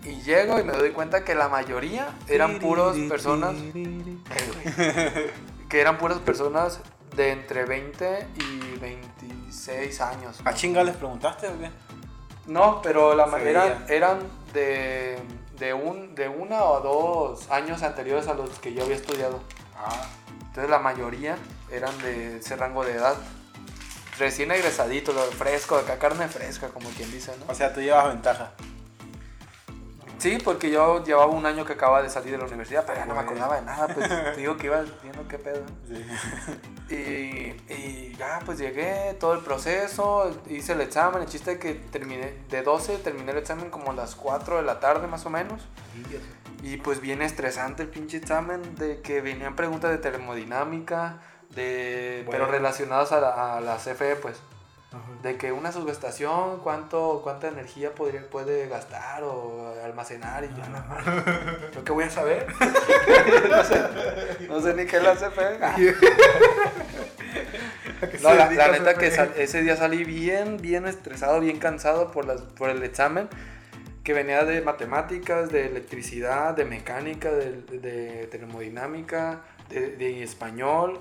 Y llego y me doy cuenta que la mayoría eran puras personas, que eran puras personas de entre 20 y 26 años. ¿A chinga les preguntaste o qué? No, pero la manera eran de, de, un, de una o dos años anteriores a los que yo había estudiado. Ah. Entonces la mayoría eran de ese rango de edad. Recién egresadito, lo fresco, acá carne fresca, como quien dice, ¿no? O sea, tú llevas ventaja. Sí, porque yo llevaba un año que acababa de salir de la universidad, pero ya no me acordaba de nada, pues te digo que iba viendo qué pedo. Sí. Y, y ya, pues llegué, todo el proceso, hice el examen, el chiste es que terminé, de 12 terminé el examen como a las 4 de la tarde más o menos. Y pues bien estresante el pinche examen de que venían preguntas de termodinámica, de, pero Bueno. relacionadas a la, a la CFE, pues. De que una subestación, cuánto, cuánta energía podría, puede gastar o almacenar y yo, no, ¿yo qué voy a saber? no, sé, no sé ni qué es la CFE. No, la, la neta que sal- ese día salí bien, bien estresado, bien cansado por, las, por el examen que venía de matemáticas, de electricidad, de mecánica, de, de termodinámica, de, de español.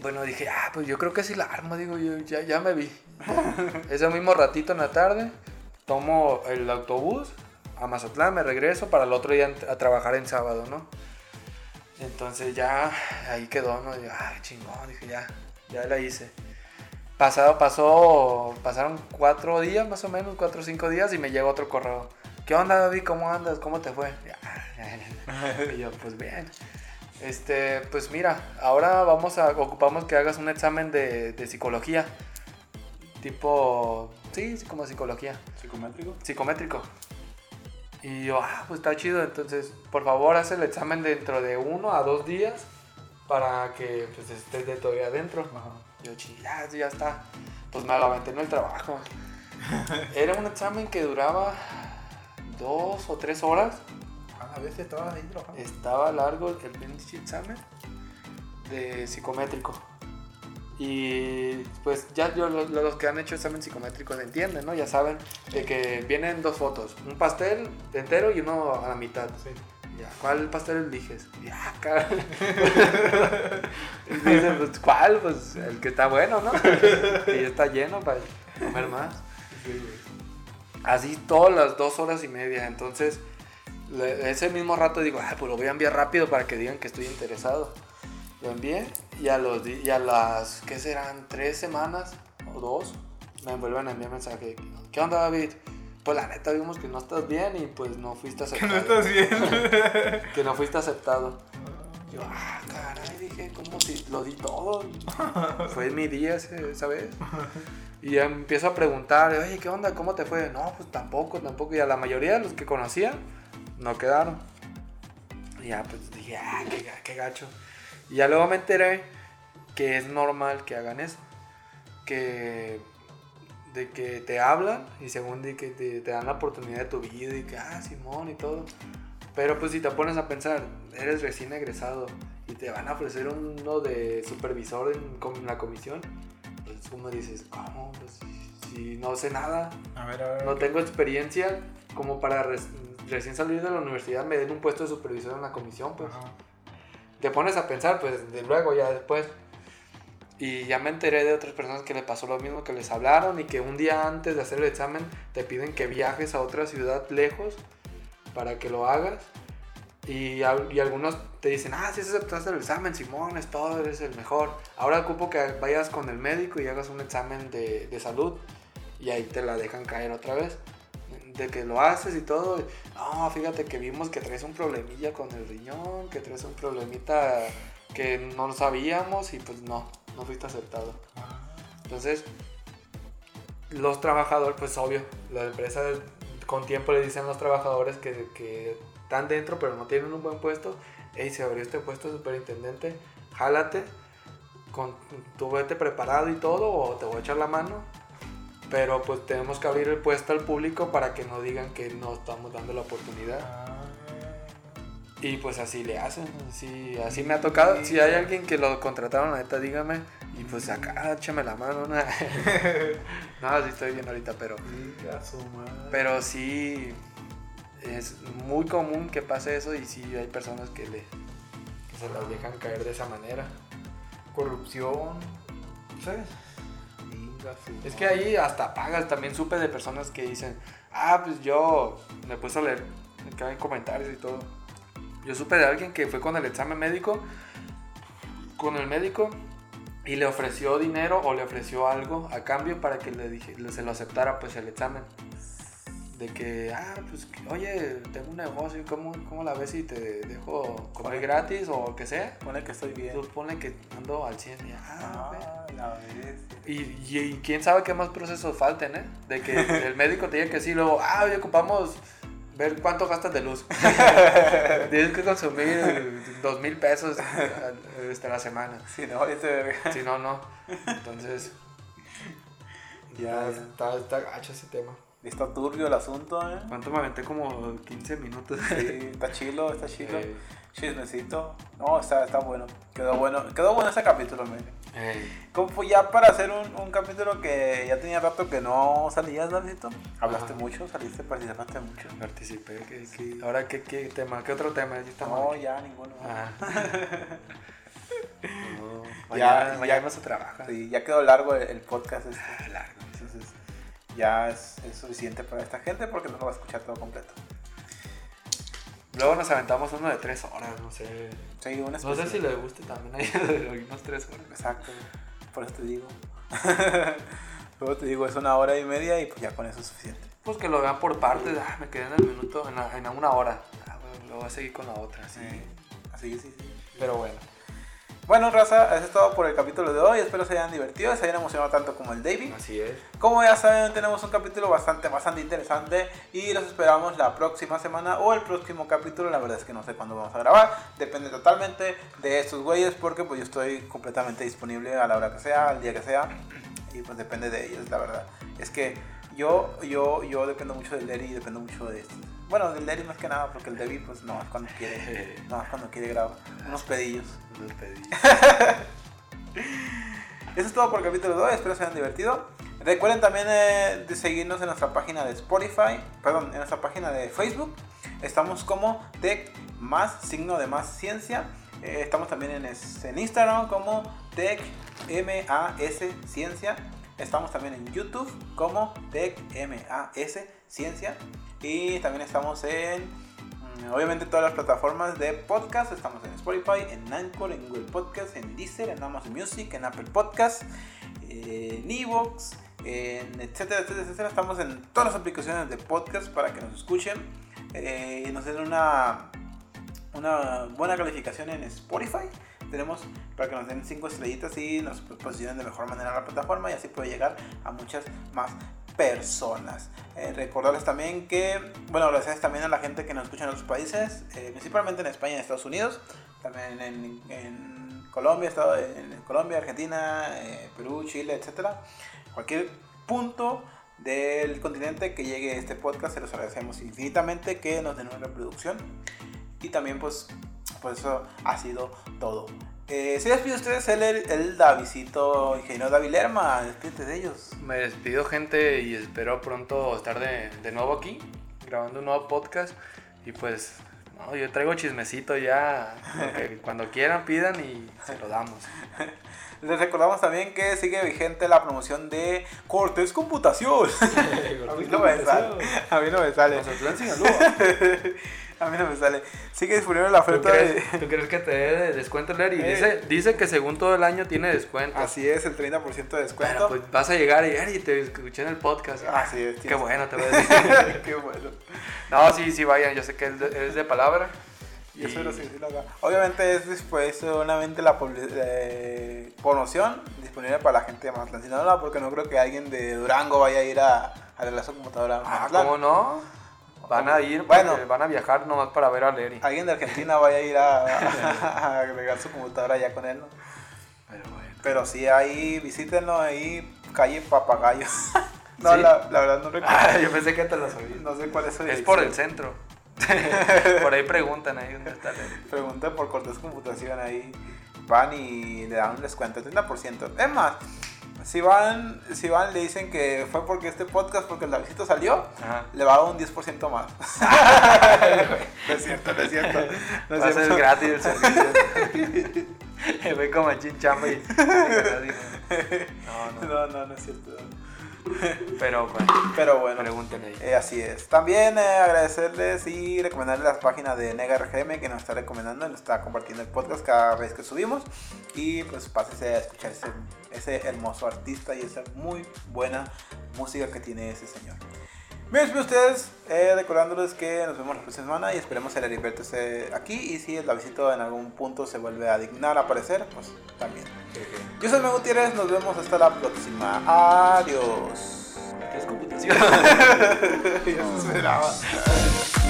Bueno, dije, ah, pues yo creo que sí la armo, digo, yo ya, ya me vi. Ese mismo ratito en la tarde, tomo el autobús a Mazatlán, me regreso para el otro día a trabajar en sábado, ¿no? Entonces ya ahí quedó, ¿no? Digo, ay, chingón, dije, ya, ya la hice. Pasado, pasó, pasaron cuatro días más o menos, cuatro o cinco días y me llega otro correo. ¿Qué onda, David? ¿Cómo andas? ¿Cómo te fue? Y yo, pues bien. Este, pues mira, ahora vamos a, ocupamos que hagas un examen de, de psicología. Tipo, sí, como psicología ¿Psicométrico? psicométrico. Y yo, ah, pues está chido. Entonces, por favor, haz el examen dentro de uno a dos días para que pues, estés de todavía adentro. Yo, "Chi, ya, ya está. Pues me lo aventé en el trabajo. Era un examen que duraba dos o tres horas. A veces estaba ahí trabajando. Estaba largo el pinche examen de psicométrico. Y pues ya yo, los, los que han hecho examen psicométrico entienden, ¿no? Ya saben de que vienen dos fotos, un pastel entero y uno a la mitad. Sí. Ya, ¿cuál pastel eliges? Ya, cara. y dicen, pues, ¿cuál? Pues el que está bueno, ¿no? ya está lleno para comer más. Así todas las dos horas y media. Entonces, ese mismo rato digo, ah, pues lo voy a enviar rápido para que digan que estoy interesado. Lo envié y a, los, y a las, ¿qué serán? ¿Tres semanas o dos? Me vuelven a enviar mensaje. ¿Qué onda, David? Pues la neta vimos que no estás bien y pues no fuiste Que aceptado. no estás bien. Que no fuiste aceptado. Yo, ah, caray, dije, ¿cómo si lo di todo? Fue mi día esa vez. Y ya empiezo a preguntar, oye, ¿qué onda? ¿Cómo te fue? No, pues tampoco, tampoco. Y a la mayoría de los que conocía, no quedaron. Y ya, pues dije, ah, qué, ga- qué gacho. Y ya luego me enteré que es normal que hagan eso. Que de que te hablan y según de que te, te dan la oportunidad de tu vida y que, ah, Simón y todo. Pero pues si te pones a pensar, eres recién egresado y te van a ofrecer uno de supervisor en, la comisión, pues como dices, ¿cómo? Pues, si, si no sé nada, A ver, a ver. no tengo experiencia como para recién salir de la universidad me den un puesto de supervisor en la comisión, pues Ajá. te pones a pensar, pues de luego ya después. Y ya me enteré de otras personas que le pasó lo mismo, que les hablaron y que un día antes de hacer el examen te piden que viajes a otra ciudad lejos para que lo hagas. Y, y algunos te dicen, ah, si aceptaste el examen, Simón, es todo, eres el mejor. Ahora ocupo que vayas con el médico y hagas un examen de, de salud y ahí te la dejan caer otra vez. De que lo haces y todo. No, fíjate que vimos que traes un problemilla con el riñón, que traes un problemita que no sabíamos y pues no, no fuiste aceptado. Entonces, los trabajadores, pues obvio, las empresas con tiempo le dicen a los trabajadores que, que están dentro pero no tienen un buen puesto, hey, se abrió este puesto de superintendente, jálate, con, tú vete preparado y todo, o te voy a echar la mano, pero pues tenemos que abrir el puesto al público para que no digan que no estamos dando la oportunidad. Ah. Y pues así le hacen, así, así me ha tocado. Si hay alguien que lo contrataron, la neta, dígame. Y pues acá, échame la mano. No, no sí estoy bien ahorita, pero, madre. pero sí es muy común que pase eso y sí hay personas que, le, que se las dejan caer de esa manera. Corrupción. ¿Sabes? Es que ahí hasta pagas. También supe de personas que dicen, ah, pues yo me puse a leer acá en comentarios y todo. Yo supe de alguien que fue con el examen médico, con el médico, y le ofreció dinero o le ofreció algo a cambio para que le dije, se lo aceptara pues el examen. De que, ah, pues, oye, tengo un negocio, ¿cómo, ¿cómo la ves si te dejo comer gratis o que sea? Pone que estoy bien. Tú ponle que ando al 100 y, ah. Ah, la vez. Y, y- y quién sabe qué más procesos falten, ¿eh? De que el médico te diga que sí, luego, ah, hoy ocupamos ver cuánto gastas de luz. Tienes que consumir dos mil pesos al- este, la semana. Sí, no, este. Si no, no. Entonces, Ya, está, está, está gacho ese tema. Está turbio el asunto, eh. ¿Cuánto me aventé? Como 15 minutos. Sí, está chilo, está chilo. Eh, Chismecito. No, está, está bueno. Quedó bueno. Quedó bueno ese capítulo, men. eh, ¿Cómo fue ya para hacer un, un capítulo que ya tenía rato que no salías, Davidito? Hablaste Ajá. mucho, saliste, participaste mucho. participé. ¿qué- qué- ahora, ¿qué, ¿qué tema? ¿Qué otro tema? Ya estamos No, aquí. ya ninguno. Ah. No, Ya, mañana, ya. mañana no se trabaja. Sí, ya quedó largo el, el podcast este. Ah, largo. Ya es, es suficiente para esta gente porque no lo va a escuchar todo completo. Luego nos aventamos uno de tres horas, no sé. Sí, una No sé si le guste también a ella de oírnos tres horas. Exacto, por eso te digo. Luego te digo, es una hora y media y pues ya con eso es suficiente. Pues que lo vean por partes. Ah, me quedé en el minuto, en, la- en una hora. Ah, bueno, luego voy a seguir con la otra. Así. Sí, así que sí, sí. Pero bueno. Bueno, raza, eso es todo por el capítulo de hoy. Espero se hayan divertido, se hayan emocionado tanto como el David. Así es. Como ya saben, tenemos un capítulo bastante, bastante interesante y los esperamos la próxima semana o el próximo capítulo. La verdad es que no sé cuándo vamos a grabar. Depende totalmente de estos güeyes porque pues yo estoy completamente disponible a la hora que sea, al día que sea y pues depende de ellos, la verdad. Es que yo, yo, yo dependo mucho del Leri y dependo mucho de, Bueno, del Derry más que nada, porque el Debbie, pues no, es cuando quiere. No, es cuando quiere grabar. Unos pedillos. Los pedí. Eso es todo por el capítulo 2, espero se hayan divertido. Recuerden también eh, de seguirnos en nuestra página de Spotify, perdón, en nuestra página de Facebook. Estamos como Tech más signo de más ciencia. Eh, estamos también en, en Instagram como Tech MAS Ciencia. Estamos también en YouTube como Tech MAS Ciencia. Y también estamos en Mm, Obviamente todas las plataformas de podcast, estamos en Spotify, en Anchor, en Google Podcast, en Deezer, en Amazon Music, en Apple Podcast, en Evox, en etcétera, etcétera. Estamos en todas las aplicaciones de podcast para que nos escuchen eh, y nos den una, una buena calificación en Spotify. Tenemos para que nos den 5 estrellitas y nos posicionen de mejor manera la plataforma y así puede llegar a muchas más personas. Eh, recordarles también que, bueno, gracias también a la gente que nos escucha en otros países, eh, principalmente en España y en Estados Unidos, también en, en Colombia, Estado- en Colombia, Argentina, eh, Perú, Chile, etcétera. Cualquier punto del continente que llegue este podcast, se los agradecemos infinitamente que nos den una reproducción. Y también, pues, pues eso ha sido todo. Eh, se despide ustedes el, el Davidito, ingeniero David Lerma, despídete de ellos. Me despido gente y espero pronto estar de, de nuevo aquí, grabando un nuevo podcast. Y pues, no, yo traigo chismecito ya, cuando quieran pidan y se lo damos. Les recordamos también que sigue vigente la promoción de Cortés Computación. a mí no me sale. A mí no me sale. A mí no me sale. Sigue disponible la ¿Tú oferta crees, de... tú crees que te dé descuento, Larry? Eh. Dice, dice que según todo el año tiene descuento. Así es, el 30% de descuento. pues vas a llegar y, "Eri, te escuché en el podcast. Así es. Qué bueno, te voy a decir. Qué bueno. No, sí, sí, vayan. Yo sé que es de, es de palabra. Y- soy lo acá. Obviamente es después solamente la eh, promoción disponible para la gente de Mazatlán, Sinaloa, porque no creo que alguien de Durango vaya a ir a, a arreglar su computadora Ah, Mazatlán. ¿cómo no? Van a ir, Bueno. van a viajar nomás para ver a Larry. Alguien de Argentina vaya a ir a, a agregar su computadora ya con él, ¿no? Pero bueno. Pero sí, ahí visítenlo, ahí calle Papagayo. no, ¿Sí? la, la verdad no recuerdo. Ah, yo pensé que te lo sabía. No sé cuál es su Es por el centro. por ahí preguntan ahí dónde está. Pregunté por Cortés Computación ahí. Van y le dan un descuento, 30%. Es más, si van, si van le dicen que fue porque este podcast, porque el Davidito salió, Ajá. le va a dar un 10% más. no es cierto, no es cierto. No es Va a ser cierto. gratis el servicio. Ve como a chinchamba y. No, no. No, no, no es cierto. Pero bueno, Pero bueno. Eh, así es. También eh, agradecerles y recomendarles las páginas de Nega RGM que nos está recomendando, nos está compartiendo el podcast cada vez que subimos. Y pues pásese a escuchar ese, ese hermoso artista y esa muy buena música que tiene ese señor. De ustedes eh, recordándoles que nos vemos la próxima semana y esperemos el Heriberto esté aquí. Y si el visita en algún punto se vuelve a dignar a aparecer, pues también. Yo soy Memo Gutiérrez, nos vemos hasta la próxima. Adiós. ¿Qué es computación? esperaba.